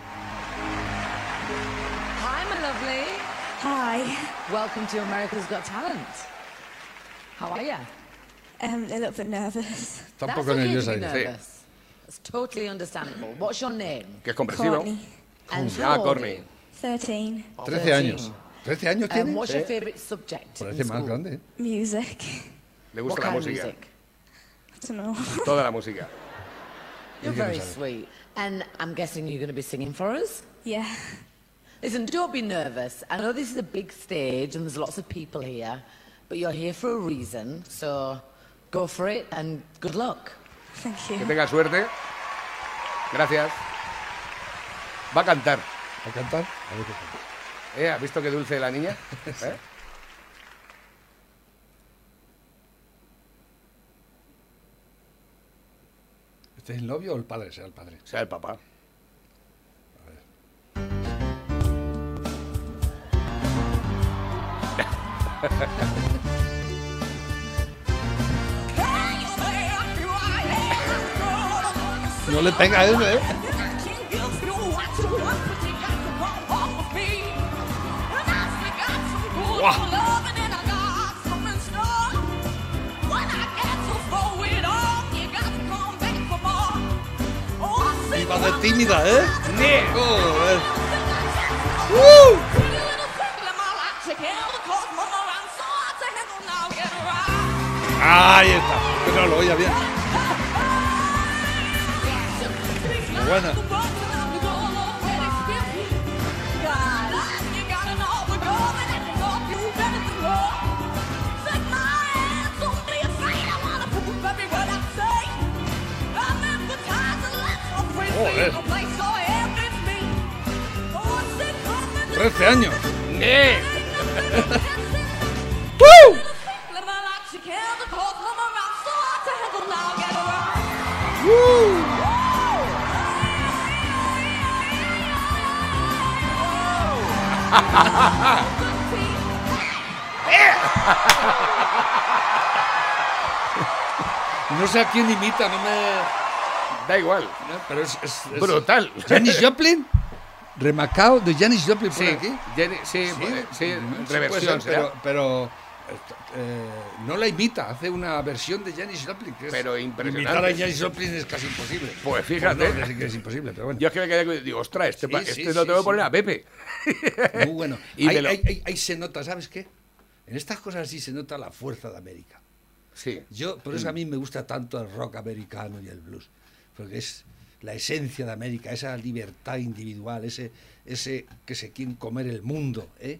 S9: Hi. Welcome to America's Got Talent. How are you?
S10: Um, a little bit nervous.
S3: Está un
S9: That's
S3: poco
S9: okay
S3: nerviosa.
S9: to be
S3: dice.
S9: nervous. It's totally understandable. What's your name?
S2: Que es comprensivo.
S10: Courtney.
S9: And
S2: Se
S9: how
S2: llama
S9: old
S2: Corny.
S9: are you?
S10: 13.
S3: 13 años. 13 años tiene.
S9: Um, what's your favourite subject
S3: Parece
S9: in
S3: más
S9: school?
S3: grande.
S10: Music.
S2: Le
S9: What
S2: gusta la
S9: kind of
S2: música.
S9: music?
S10: I don't know.
S2: Toda la música.
S9: You're very sweet. And I'm guessing you're going to be singing for us?
S10: Yeah.
S9: Listen, don't be nervous. I know this is a big stage and there's lots of people here, but you're here for a reason, so go for it and good luck.
S10: Thank
S2: Que
S10: you.
S2: tenga suerte. Gracias. Va a cantar.
S3: ¿A cantar? A ver qué canta.
S2: ¿Eh? ¿Has visto qué dulce la niña? ¿Eh?
S3: ¿Este es el novio o el padre? Será el padre.
S2: Sea, el papá.
S3: No le pega eso, ¿eh? Y va de tímida, ¿eh? Joder. Ahí está. Que no lo oía bien. Muy buena. Joder. 13 años.
S2: ¡Nee!
S3: No sé a quién imita, no me.
S2: Da igual.
S3: no, pero es. es- es-
S2: Brutal.
S3: Janis Joplin. Remacao de Janis Joplin por
S2: Sí,
S3: aquí.
S2: Jenny- sí, eh, sí,
S3: Mm,
S2: reversión
S3: puede ser, pero, pero eh, no la imita, hace una versión de Janis Joplin. Que es-
S2: Pero impresionante.
S3: Imitar a Janis Joplin es casi imposible.
S2: Pues fíjate.
S3: no, es que es imposible, pero bueno.
S2: Yo es que me quedé con- digo, ostras, este,
S3: Sí, sí,
S2: este
S3: sí,
S2: no te voy a
S3: sí.
S2: poner a Pepe.
S3: Muy bueno.
S2: Y
S3: ahí,
S2: lo-
S3: ahí- ahí- ahí se nota, ¿sabes qué? En estas cosas sí se nota la fuerza de América.
S2: Sí.
S3: Yo, por eso a mí me gusta tanto el rock americano y el blues, porque es la esencia de América, esa libertad individual, ese, ese que se quieren comer el mundo, ¿eh?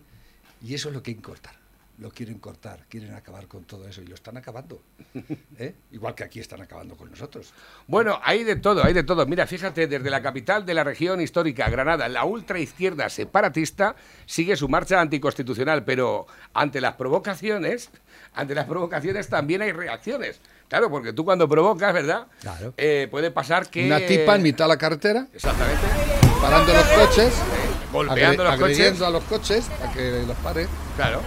S3: Y eso es lo que quieren cortar. Lo quieren cortar, quieren acabar con todo eso y lo están acabando. ¿eh? Igual que aquí están acabando con nosotros.
S2: Bueno, hay de todo, hay de todo. Mira, fíjate, desde la capital de la región histórica, Granada, la ultraizquierda separatista sigue su marcha anticonstitucional, pero ante las provocaciones, ante las provocaciones también hay reacciones. Claro, porque tú cuando provocas, ¿verdad?
S3: Claro.
S2: Eh, puede pasar que...
S3: Una tipa en mitad de la carretera,
S2: Exactamente.
S3: parando los coches,
S2: Golpeando
S3: agre-
S2: los coches.
S3: a los coches para que los pare.
S2: Claro.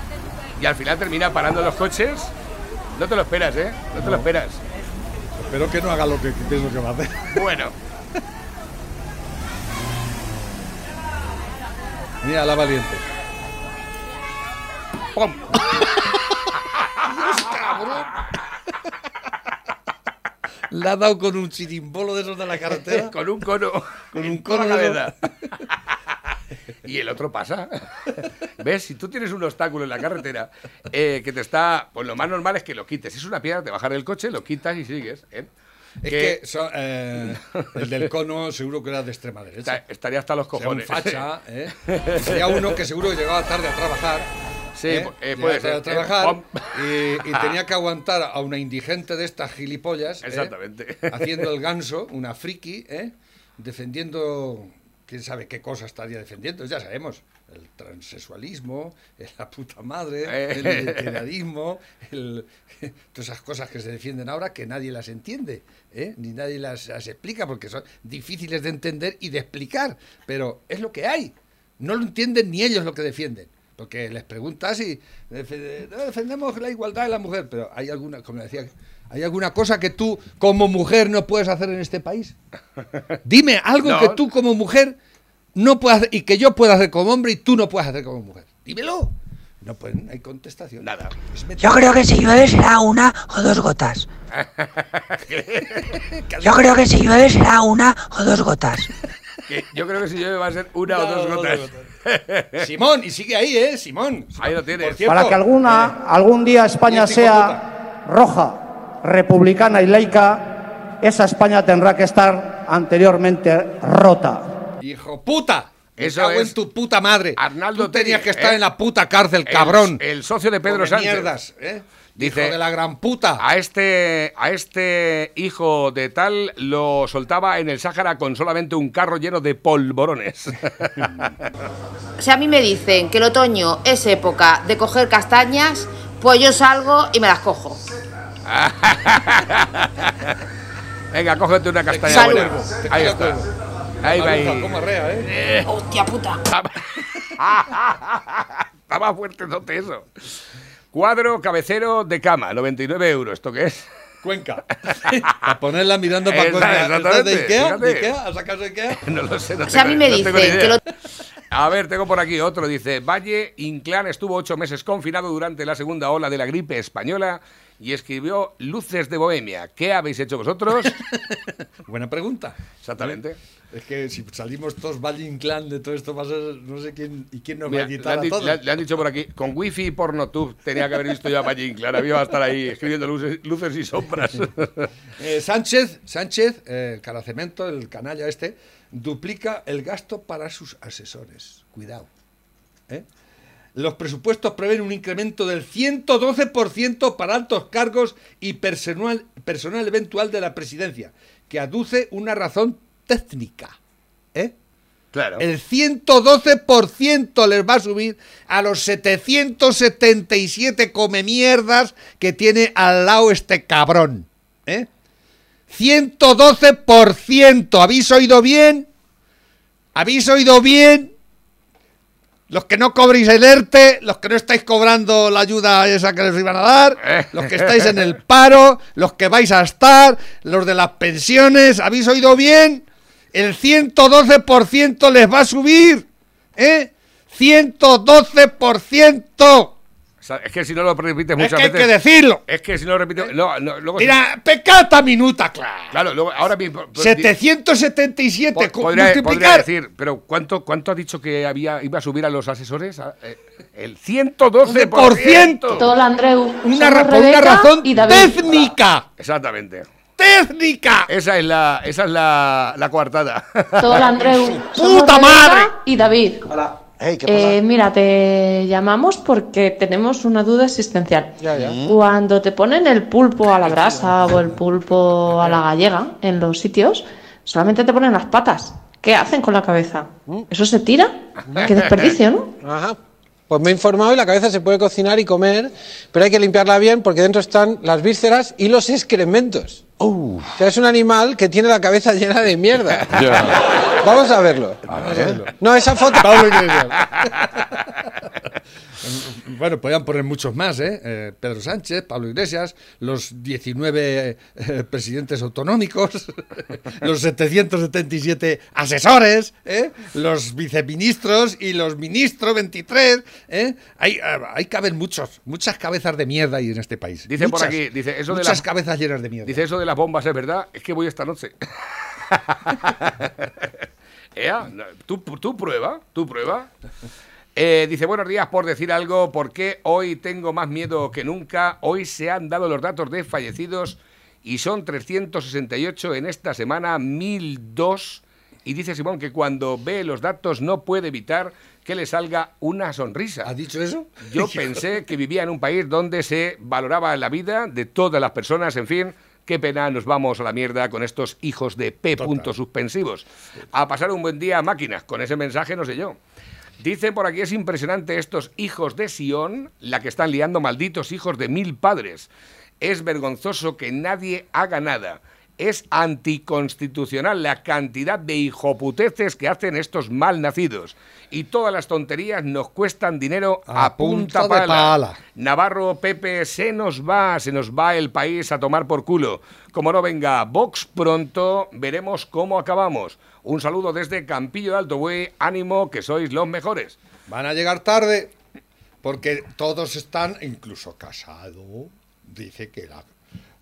S2: Y al final termina parando los coches. No te lo esperas, ¿eh? No te lo esperas.
S3: Espero que no haga lo que pienso que va a hacer.
S2: Bueno,
S3: Mira la valiente.
S2: ¡pum!
S3: Le ha dado con un chirimbolo de esos de la carretera.
S2: con un cono.
S3: Con un
S2: la
S3: cono de
S2: cabeza. Y el otro pasa. ¿Ves? Si tú tienes un obstáculo en la carretera eh, que te está. Pues lo más normal es que lo quites. Si es una piedra, te bajas del coche, lo quitas y sigues. ¿eh?
S3: Es que, so- eh, el del cono seguro que era de extrema derecha.
S2: esta- estaría hasta los
S3: O sea, un
S2: cojones.
S3: facha, ¿eh? Sería uno que seguro que llegaba tarde a trabajar.
S2: Sí,
S3: ¿eh?
S2: eh, puede ser,
S3: a trabajar
S2: ¿eh?
S3: Y, y tenía que aguantar a una indigente de estas gilipollas.
S2: Exactamente.
S3: Haciendo el ganso, una friki, ¿eh? defendiendo. Quién sabe qué cosa estaría defendiendo, ya sabemos. El transexualismo, la puta madre,
S2: Eh.
S3: el identitarismo, el- todas esas cosas que se defienden ahora que nadie las entiende, ¿eh? ni nadie las, las explica porque son difíciles de entender y de explicar, pero es lo que hay. No lo entienden ni ellos lo que defienden. Porque les preguntas y defendemos la igualdad de la mujer, pero hay alguna, como decía, ¿hay alguna cosa que tú como mujer no puedes hacer en este país? Dime algo
S2: No.
S3: que tú como mujer no puedas hacer y que yo pueda hacer como hombre y tú no puedas hacer como mujer. Dímelo. No pueden, hay contestación.
S2: Nada.
S11: Yo creo que si llueve será una o dos gotas. Yo creo que si llueve será una o dos gotas.
S2: Yo creo que si llueve va a ser una o dos gotas.
S3: Simón, y sigue ahí, ¿eh? Simón.
S2: Ahí lo tienes.
S3: Cierto,
S12: Para que alguna, algún día España sea roja, republicana y laica, esa España tendrá que estar anteriormente rota.
S3: Hijo puta.
S2: Eso es
S3: en tu puta madre.
S2: Arnaldo
S3: Tú tenías
S2: Tegui,
S3: que estar
S2: ¿eh?
S3: en la puta cárcel,
S2: El-
S3: cabrón.
S2: El, socio de Pedro Sánchez.
S3: mierdas, ¿eh?
S2: Dice-
S3: Hijo de la gran puta.
S2: A este, a este hijo de tal lo soltaba en el Sáhara con solamente un carro lleno de polvorones.
S13: Si a mí me dicen que el otoño es época de coger castañas, pues yo salgo y me las cojo.
S2: Venga, cógete una castaña
S13: Salud.
S2: buena. Ahí está. Ahí va ahí.
S3: arrea, ¿eh?
S13: ¡Hostia puta!
S2: Estaba fuerte eso. Cuadro cabecero de cama, 99 euros. ¿Esto qué es?
S3: Cuenca. a ponerla mirando para Cuenca.
S2: exactamente,
S3: ¿Estás de Ikea?
S2: fíjate.
S3: ¿De Ikea? ¿Has sacado de Ikea?
S2: No lo sé. No
S13: O sea, a mí me
S2: no
S13: dicen que lo-
S2: A ver, tengo por aquí otro. Dice, Valle Inclán estuvo ocho meses confinado durante la segunda ola de la gripe española y escribió Luces de Bohemia. ¿Qué habéis hecho vosotros?
S3: Buena pregunta.
S2: Exactamente.
S3: Es que si salimos todos Valle Inclán de todo esto va a ser no sé quién y quién nos
S2: Mira,
S3: va a
S2: le,
S3: quitar
S2: han
S3: a todos.
S2: le han- le han dicho por aquí, con wifi y pornotube tenía que haber visto yo a Valle Inclán. Había a estar ahí escribiendo luces, luces y sombras.
S3: Eh, Sánchez, Sánchez, eh, el caracemento, el canalla este, duplica el gasto para sus asesores. Cuidado. ¿eh? Los presupuestos prevén un incremento del 112% para altos cargos y personal, personal eventual de la presidencia, que aduce una razón técnica. ¿eh?
S2: Claro.
S3: El 112% les va a subir a los 777 come mierdas que tiene al lado este cabrón. ¿eh? 112%. ¿Habéis oído bien? ¿Habéis oído bien? Los que no cobréis el ERTE, los que no estáis cobrando la ayuda esa que les iban a dar, los que estáis en el paro, los que vais a estar, los de las pensiones, ¿habéis oído bien? El 112% les va a subir, ¿eh? 112%.
S2: O sea, es que si no lo repites
S3: Es
S2: muchas
S3: que hay
S2: veces.
S3: que decirlo.
S2: Es que si no lo repites. No, no, luego si-
S3: Mira, pecata minuta, claro.
S2: Claro, luego, ahora mismo.
S3: 777
S2: Po-
S3: co-
S2: podría, podría
S3: multiplicar.
S2: decir, pero ¿cuánto, ¿cuánto ha dicho que había iba a subir a los asesores? Eh, El 112%.
S3: Todo
S14: Andreu.
S3: Una,
S14: Somos
S3: ra- por una
S14: Rebeca
S3: razón
S14: y David.
S3: técnica.
S2: Exactamente.
S3: ¡Técnica!
S2: Esa es la, esa es la, la coartada.
S14: Todo el Andreu.
S2: ¡Puta madre!
S14: Y David.
S15: Hola. Hey, ¿qué
S14: Eh, mira, te llamamos porque tenemos una duda existencial.
S15: Ya, ya.
S14: Cuando te ponen el pulpo a la brasa o el pulpo a la gallega en los sitios, solamente te ponen las patas. ¿Qué hacen con la cabeza? ¿Eso se tira? Qué desperdicio, ¿no?
S16: Ajá. Pues me he informado y la cabeza se puede cocinar y comer, pero hay que limpiarla bien porque dentro están las vísceras y los excrementos. O sea, es un animal que tiene la cabeza llena de mierda. Vamos a verlo. Vamos a verlo. No, esa foto.
S3: Bueno, podían poner muchos más, ¿eh? Eh, Pedro Sánchez, Pablo Iglesias, los 19 eh, presidentes autonómicos, los 777 asesores, ¿eh? los viceministros y los ministros 23. ¿eh? Hay, hay caben muchos, muchas cabezas de mierda ahí en este país.
S2: Dice por
S3: Muchas,
S2: aquí, dice eso de
S3: muchas
S2: la-
S3: cabezas llenas de mierda.
S2: Dice eso de las bombas, ¿es verdad? Es que voy esta noche. Ea, tú, tú prueba, tú prueba. Eh, dice, buenos días por decir algo, porque hoy tengo más miedo que nunca. Hoy se han dado los datos de fallecidos y son 368 en esta semana, 1002. Y dice Simón que cuando ve los datos no puede evitar que le salga una sonrisa. ¿Ha
S3: dicho eso?
S2: Yo pensé que vivía en un país donde se valoraba la vida de todas las personas, en fin. Qué pena, nos vamos a la mierda con estos hijos de P. puntos suspensivos. A pasar un buen día, máquinas. Con ese mensaje no sé yo. Dice por aquí, es impresionante estos hijos de Sion, la que están liando malditos hijos de mil padres. Es vergonzoso que nadie haga nada. Es anticonstitucional la cantidad de hijoputeces que hacen estos mal nacidos. Y todas las tonterías nos cuestan dinero a,
S3: A punta
S2: punta
S3: de
S2: pala. Navarro, Pepe, se nos va, se nos va el país a tomar por culo. Como no venga Vox pronto, veremos cómo acabamos. Un saludo desde Campillo de Alto Buey, ánimo que sois los mejores.
S3: Van a llegar tarde porque todos están, incluso Casado, dice que la,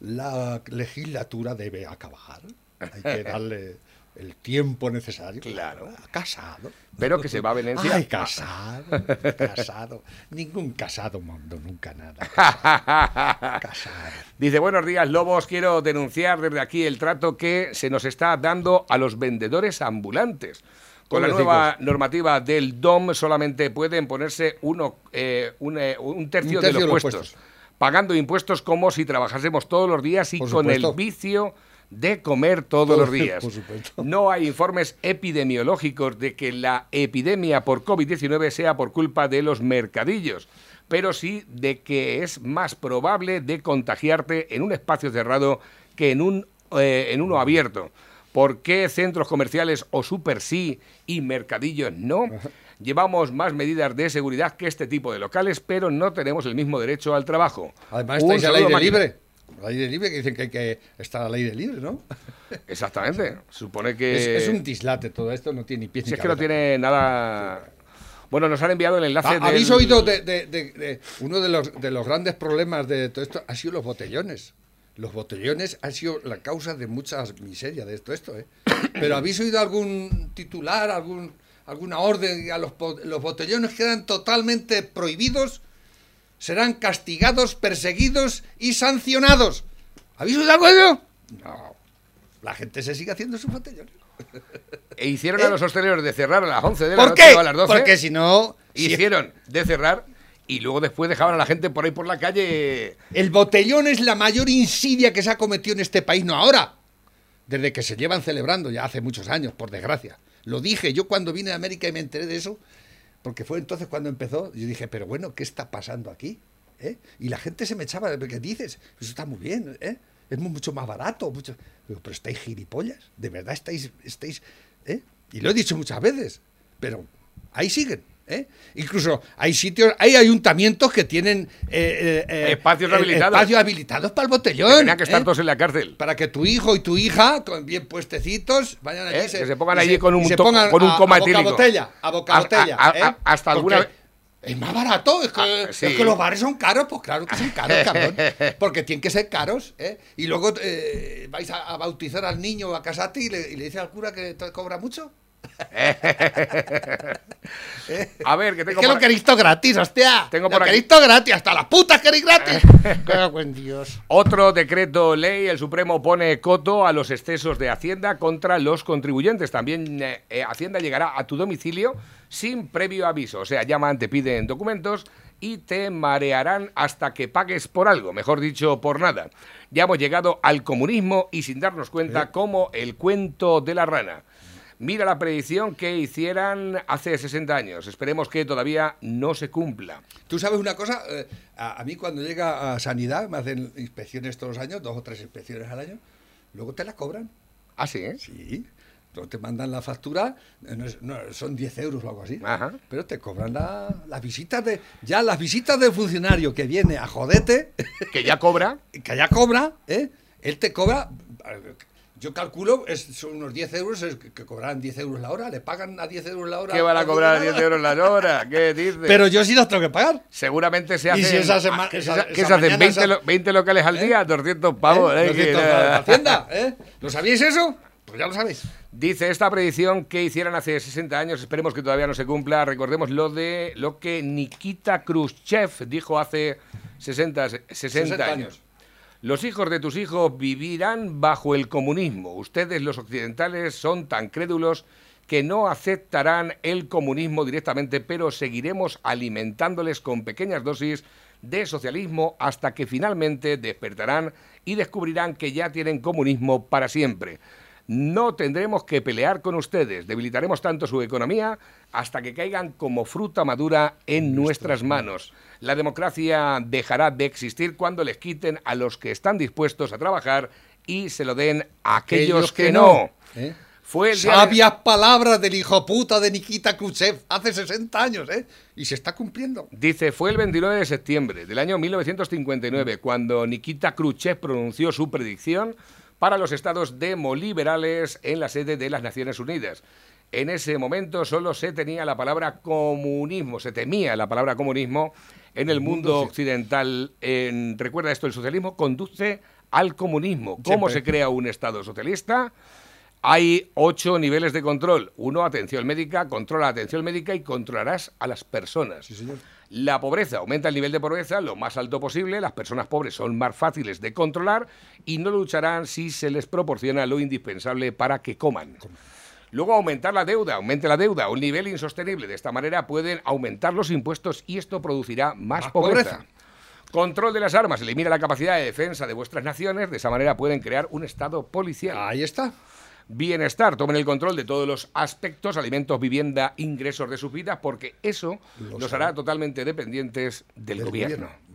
S3: la legislatura debe acabar. Hay que darle el tiempo necesario.
S2: Claro.
S3: Casado.
S2: Pero que se va a Venecia.
S3: Ay, casado, casado. Ningún casado mando nunca nada.
S2: Dice, buenos días, Lobos. Quiero denunciar desde aquí el trato que se nos está dando a los vendedores ambulantes. Con la nueva normativa del DOM solamente pueden ponerse uno, eh, un, eh, un tercio,
S3: Un tercio
S2: de los puestos, pagando impuestos como si trabajásemos todos los días y con el vicio de comer todos los días. No hay informes epidemiológicos de que la epidemia por COVID-19 sea por culpa de los mercadillos, pero sí de que es más probable de contagiarte en un espacio cerrado que en, un, eh, en uno abierto. ¿Por qué centros comerciales o super sí y mercadillos no? Llevamos más medidas de seguridad que este tipo de locales, pero no tenemos el mismo derecho al trabajo.
S3: Además, estáis al aire libre. Al aire libre que dicen que hay que estar al aire libre, ¿no?
S2: Exactamente. Supone que.
S3: Es, es un dislate todo esto, no tiene ni pies
S2: Si
S3: ni
S2: es que no tiene nada. Bueno, nos han enviado el enlace.
S3: Ah, ¿Habéis oído de, de- de- de- uno de los, de los grandes problemas de todo esto? Ha sido los botellones. Los botellones han sido la causa de muchas miserias de todo esto, ¿eh? Pero ¿habéis oído algún titular, algún, alguna orden? A los, los botellones quedan totalmente prohibidos, serán castigados, perseguidos y sancionados. ¿Habéis oído algo de eso? No. La gente se sigue haciendo sus botellones.
S2: E hicieron a los hosteleros de cerrar a las 11 de la
S3: ¿Por
S2: noche
S3: qué?
S2: o a las 12.
S3: Porque si no... si-
S2: Hicieron de cerrar y luego después dejaban a la gente por ahí por la calle.
S3: El botellón es la mayor insidia que se ha cometido en este país, no ahora. desde que se llevan celebrando ya hace muchos años, por desgracia. Lo dije yo cuando vine a América y me enteré de eso, porque fue entonces cuando empezó, yo dije, pero bueno, ¿qué está pasando aquí? ¿Eh? Y la gente se me echaba, ¿qué dices? Eso está muy bien, ¿eh? es mu- mucho más barato, mucho... Digo, pero estáis gilipollas, de verdad estáis, estáis, ¿eh? Y lo he dicho muchas veces, pero ahí siguen. ¿Eh? Incluso hay sitios, hay ayuntamientos que tienen eh, eh, eh,
S2: Espacios habilitados.
S3: espacios habilitados para el botellón.
S2: Tenían que estar todos en la cárcel.
S3: Para que tu hijo y tu hija, con bien puestecitos, vayan allí. Y
S2: Que se pongan allí con un
S3: se pongan
S2: con un
S3: a-
S2: coma
S3: a boca botella, a boca
S2: A-
S3: botella.
S2: hasta alguna vez-
S3: Es más barato, es que,
S2: Ah, sí.
S3: es que los bares son caros, pues claro que son caros, cabrón. Porque tienen que ser caros, ¿eh? Y luego eh, vais a, a bautizar al niño a casarte y le, y le dice al cura que te cobra mucho.
S2: A ver, que
S3: Es
S2: tengo
S3: que
S2: por-
S3: lo queréis todo gratis, hostia.
S2: Tengo
S3: lo
S2: por aquí-
S3: queréis todo gratis, hasta las putas queréis gratis. Cago en Dios.
S2: Otro decreto ley, el Supremo pone coto a los excesos de Hacienda contra los contribuyentes. También eh, eh, Hacienda llegará a tu domicilio sin previo aviso. O sea, llaman, te piden documentos y te marearán hasta que pagues por algo, mejor dicho, por nada. Ya hemos llegado al comunismo y sin darnos cuenta como el cuento de la rana. Mira la predicción que hicieran hace 60 años. Esperemos que todavía no se cumpla.
S3: Tú sabes una cosa, Eh, a, a mí cuando llega a Sanidad me hacen inspecciones todos los años, dos o tres inspecciones al año, luego te la cobran.
S2: ¿Ah, sí?
S3: Sí. Luego te mandan la factura, eh, no es- no, son 10 euros o algo así, pero te cobran la- las visitas de... Ya las visitas del funcionario que viene a jodete...
S2: Que ya cobra.
S3: Que ya cobra, ¿eh? Él te cobra... Yo calculo, es, son unos 10 euros, es que que cobrarán 10 euros la hora, le pagan a 10 euros la hora.
S2: ¿Qué van a cobrar
S3: funcionario.
S2: 10 euros la hora? ¿Qué dices?
S3: Pero yo sí las tengo que pagar.
S2: Seguramente se
S3: Y
S2: hacen.
S3: si esa sema-
S2: ah, ¿qué
S3: esa-
S2: se- ¿Qué
S3: esa
S2: se hacen?
S3: mañana
S2: 20,
S3: esa-
S2: lo- 20 locales al día, 200 pavos.
S3: ¿Eh?
S2: ¿eh? Que
S3: 200
S2: nada.
S3: para Hacienda, ¿eh? ¿Lo sabíais eso? Pues ya lo sabéis.
S2: Dice esta predicción que hicieran hace 60 años, esperemos que todavía no se cumpla. Recordemos lo de lo que Nikita Khrushchev dijo hace 60, 60,
S3: 60
S2: años.
S3: años.
S2: Los hijos de tus hijos vivirán bajo el comunismo. Ustedes, los occidentales, son tan crédulos que no aceptarán el comunismo directamente, pero seguiremos alimentándoles con pequeñas dosis de socialismo hasta que finalmente despertarán y descubrirán que ya tienen comunismo para siempre. No tendremos que pelear con ustedes, debilitaremos tanto su economía hasta que caigan como fruta madura en nuestras manos. La democracia dejará de existir cuando les quiten a los que están dispuestos a trabajar y se lo den a aquellos, que, no.
S3: ¿eh?
S2: Fue de-
S3: Sabias palabras del hijo puta de Nikita Khrushchev hace 60 años, ¿eh? Y se está cumpliendo.
S2: Dice, fue el 29 de septiembre del año 1959 cuando Nikita Khrushchev pronunció su predicción para los estados demoliberales en la sede de las Naciones Unidas. En ese momento solo se tenía la palabra comunismo, se temía la palabra comunismo en el mundo occidental. En- recuerda esto, el socialismo conduce al comunismo. ¿Cómo
S3: Siempre.
S2: se crea un estado socialista? Hay ocho niveles de control. Uno, atención médica, controla la atención médica y controlarás a las personas. La pobreza, aumenta el nivel de pobreza lo más alto posible. Las personas pobres son más fáciles de controlar y no lucharán si se les proporciona lo indispensable para que coman. Luego aumentar la deuda, aumente la deuda a un nivel insostenible. De esta manera pueden aumentar los impuestos y esto producirá más,
S3: Más
S2: pobreza.
S3: pobreza.
S2: Control de las armas, elimina la capacidad de defensa de vuestras naciones, de esa manera pueden crear un estado policial.
S3: Ahí está.
S2: Bienestar, tomen el control de todos los aspectos, alimentos, vivienda, ingresos de sus vidas, porque eso
S3: Lo
S2: los hará totalmente dependientes del,
S3: Del
S2: gobierno.
S3: gobierno.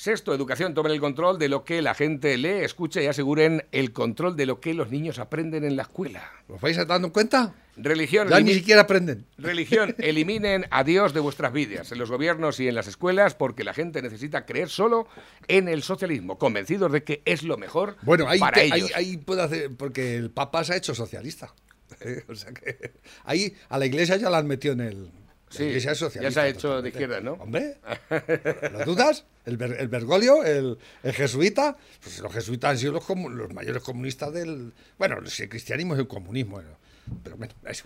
S2: Sexto, educación, tomen el control de lo que la gente lee, escucha y aseguren el control de lo que los niños aprenden en la escuela.
S3: ¿Os vais dando cuenta?
S2: Religión,
S3: Ya ni siquiera aprenden.
S2: Religión, eliminen a Dios de vuestras vidas, en los gobiernos y en las escuelas, porque la gente necesita creer solo en el socialismo, convencidos de que es lo mejor
S3: Bueno, ahí,
S2: para
S3: te-
S2: ellos.
S3: ahí, ahí puede hacer, porque el Papa se ha hecho socialista. ¿eh? O sea que ahí a la iglesia ya la han metido en el.
S2: Sí,
S3: iglesia es
S2: ya se ha hecho de izquierda, ¿no?
S3: Hombre, ¿lo dudas? El, Ber- el Bergoglio, el, el jesuita, pues los jesuitas han sido los, los mayores comunistas del. Bueno, si el cristianismo es el comunismo, pero bueno, eso.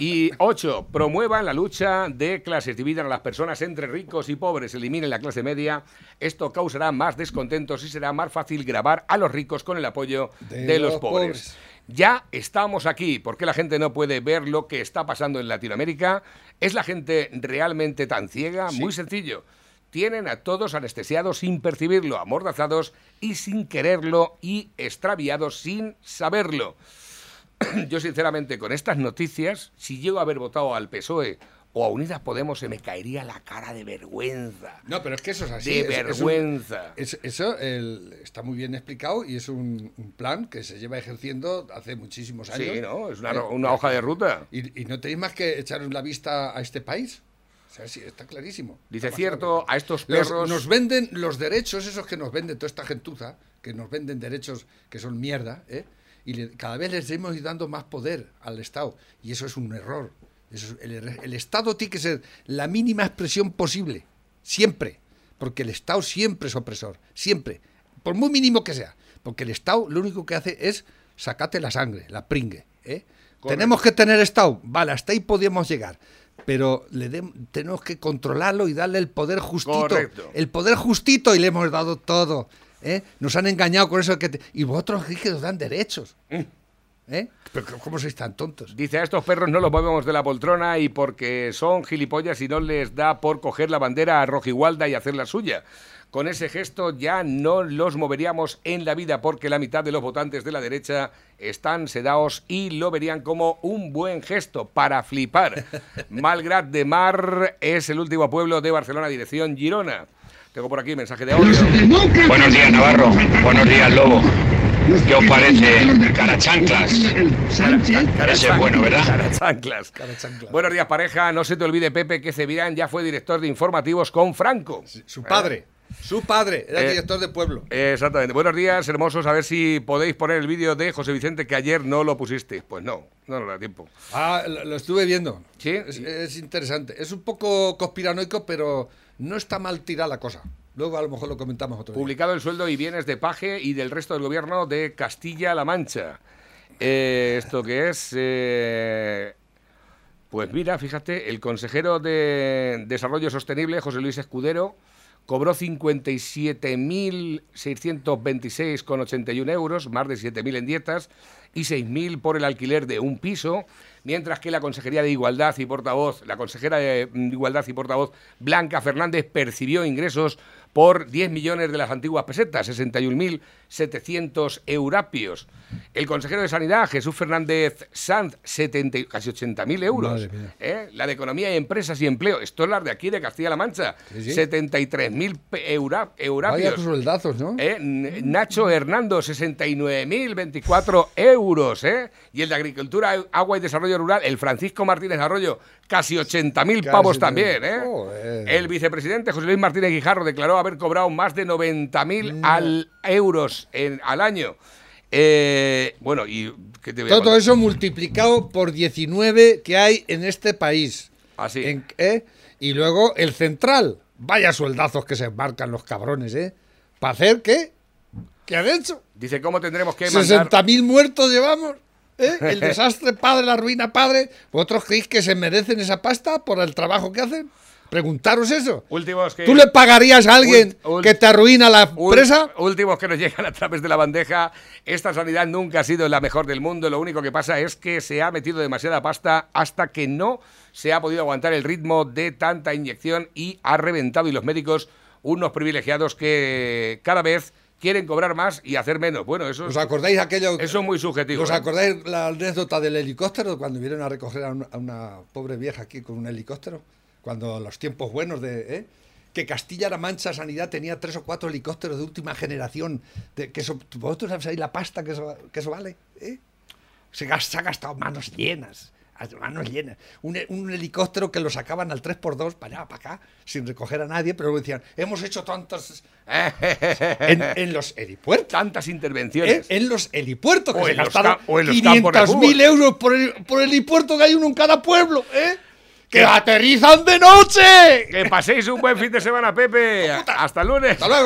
S2: Y ocho, promuevan la lucha de clases, dividan a las personas entre ricos y pobres, eliminen la clase media. Esto causará más descontentos y será más fácil grabar a los ricos con el apoyo de,
S3: De
S2: los,
S3: los
S2: pobres.
S3: pobres.
S2: Ya estamos aquí. ¿Por qué la gente no puede ver lo que está pasando en Latinoamérica? ¿Es la gente realmente tan ciega? Muy sencillo. tienen a todos anestesiados sin percibirlo, amordazados y sin quererlo y extraviados sin saberlo. Yo sinceramente con estas noticias, si llego a haber votado al PSOE o a Unidas Podemos, se me caería la cara de vergüenza.
S3: No, pero es que eso es así.
S2: De
S3: es- es un-
S2: vergüenza.
S3: es- eso el- está muy bien explicado y es un, un plan que se lleva ejerciendo hace muchísimos
S2: Sí,
S3: años.
S2: ¿no? Es una,
S3: Eh,
S2: una hoja de ruta.
S3: Y, y no tenéis más que echaros la vista a este país. O sea, sí, está clarísimo.
S2: Dice
S3: Está
S2: cierto, a estos
S3: Los-
S2: perros...
S3: nos venden los derechos, esos que nos venden toda esta gentuza, que nos venden derechos que son mierda, ¿eh? y le- cada vez les hemos ido dando más poder al Estado. Y eso es un error. Eso el, el Estado tiene que ser la mínima expresión posible, siempre. Porque el Estado siempre es opresor, siempre. Por muy mínimo que sea. Porque el Estado lo único que hace es sacarte la sangre, la pringue. ¿eh? Tenemos que tener Estado. Vale, hasta ahí podíamos llegar. Pero le tenemos que controlarlo y darle el poder justito.
S2: Correcto.
S3: El poder justito y le hemos dado todo. ¿eh? Nos han engañado con eso que... te- Y vosotros que nos dan derechos. ¿Eh? Pero ¿cómo sois tan tontos?
S2: Dice, a estos perros no los movemos de la poltrona y porque son gilipollas y no les da por coger la bandera a rojigualda y hacer la suya. Con ese gesto ya no los moveríamos en la vida porque la mitad de los votantes de la derecha están sedaos y lo verían como un buen gesto para flipar. Malgrat de Mar es el último pueblo de Barcelona, dirección Girona. Tengo por aquí mensaje de audio.
S15: Buenos días, Navarro. Buenos días, Lobo. ¿Qué os parece Carachanclas? Ese es bueno, ¿verdad?
S2: Carachanclas. Buenos días, pareja. No se te olvide, Pepe, que Cebrián ya fue director de informativos con Franco.
S3: Su padre. Su padre era
S2: Eh,
S3: director de pueblo.
S2: Exactamente. Buenos días, hermosos. A ver si podéis poner el vídeo de José Vicente que ayer no lo pusiste. Pues no, no nos da tiempo.
S3: Ah, lo, lo estuve viendo.
S2: Sí.
S3: Es, es interesante. Es un poco conspiranoico, pero no está mal tirada la cosa. Luego a lo mejor lo comentamos otro.
S2: Publicado el sueldo y bienes de Paje y del resto del gobierno de Castilla-La Mancha. Eh, ¿Esto qué es? Eh, pues mira, fíjate, el consejero de Desarrollo Sostenible, José Luis Escudero, cobró 57.626,81 euros, más de 7.000 en dietas, y 6.000 por el alquiler de un piso, mientras que la Consejería de Igualdad y portavoz, la consejera de Igualdad y portavoz Blanca Fernández percibió ingresos por 10 millones de las antiguas pesetas, 61.700 eurapios. El consejero de Sanidad, Jesús Fernández Sanz, 70, y- casi 80.000 euros. ¿eh? La de Economía y Empresas y Empleo, esto es la de aquí de Castilla-La Mancha,
S3: Sí, sí.
S2: 73.000 pe- eura, eurapios.
S3: Vaya sueldazos, ¿no?
S2: ¿Eh? Nacho Hernando, 69.024 euros. ¿eh? Y el de Agricultura, Agua y Desarrollo Rural, el Francisco Martínez Arroyo, casi 80.000
S3: Casi
S2: pavos
S3: también.
S2: El vicepresidente José Luis Martínez Guijarro declaró haber cobrado más de 90.000 al euros en, al año. Eh, bueno, y ¿qué te voy a
S3: Todo eso multiplicado por 19 que hay en este país.
S2: Así.
S3: En- ¿eh? Y luego el central. Vaya sueldazos que se embarcan los cabrones, ¿eh? ¿Para hacer qué? ¿Qué han hecho?
S2: Dice, ¿cómo tendremos que mandar...?
S3: 60.000 muertos llevamos. ¿eh? El desastre padre, la ruina padre. ¿Vosotros creéis que se merecen esa pasta por el trabajo que hacen? Preguntaros eso.
S2: Últimos que...
S3: ¿Tú le pagarías a alguien
S2: Ult- ult-
S3: que te arruina la empresa?
S2: Últimos que nos llegan a través de la bandeja. Esta sanidad nunca ha sido la mejor del mundo. Lo único que pasa es que se ha metido demasiada pasta hasta que no se ha podido aguantar el ritmo de tanta inyección y ha reventado. Y los médicos, unos privilegiados que cada vez quieren cobrar más y hacer menos. Bueno, eso,
S3: ¿Os acordáis aquello?
S2: eso es muy subjetivo.
S3: ¿Os
S2: ¿eh?
S3: acordáis la anécdota del helicóptero cuando vinieron a recoger a una, a una pobre vieja aquí con un helicóptero? Cuando los tiempos buenos de... ¿eh? Que Castilla-La Mancha Sanidad tenía tres o cuatro helicópteros de última generación. De, que eso, ¿Vosotros sabéis la pasta que eso, que eso vale? ¿eh? Se, se ha gastado manos llenas. Manos llenas. Un, un helicóptero que lo sacaban al 3x2 para allá, para acá, sin recoger a nadie, pero luego decían, hemos hecho tantas... en, en los helipuertos.
S2: Tantas
S3: ¿eh?
S2: intervenciones.
S3: En los helipuertos, que
S2: O
S3: se
S2: en
S3: gastaron
S2: ca- o en los campos de
S3: 500.000
S2: fútbol.
S3: euros por, el, por helipuerto que hay uno en cada pueblo, ¿eh? ¡Que aterrizan de noche!
S2: Que paséis un buen fin de semana, Pepe. Hasta lunes.
S3: Hasta luego.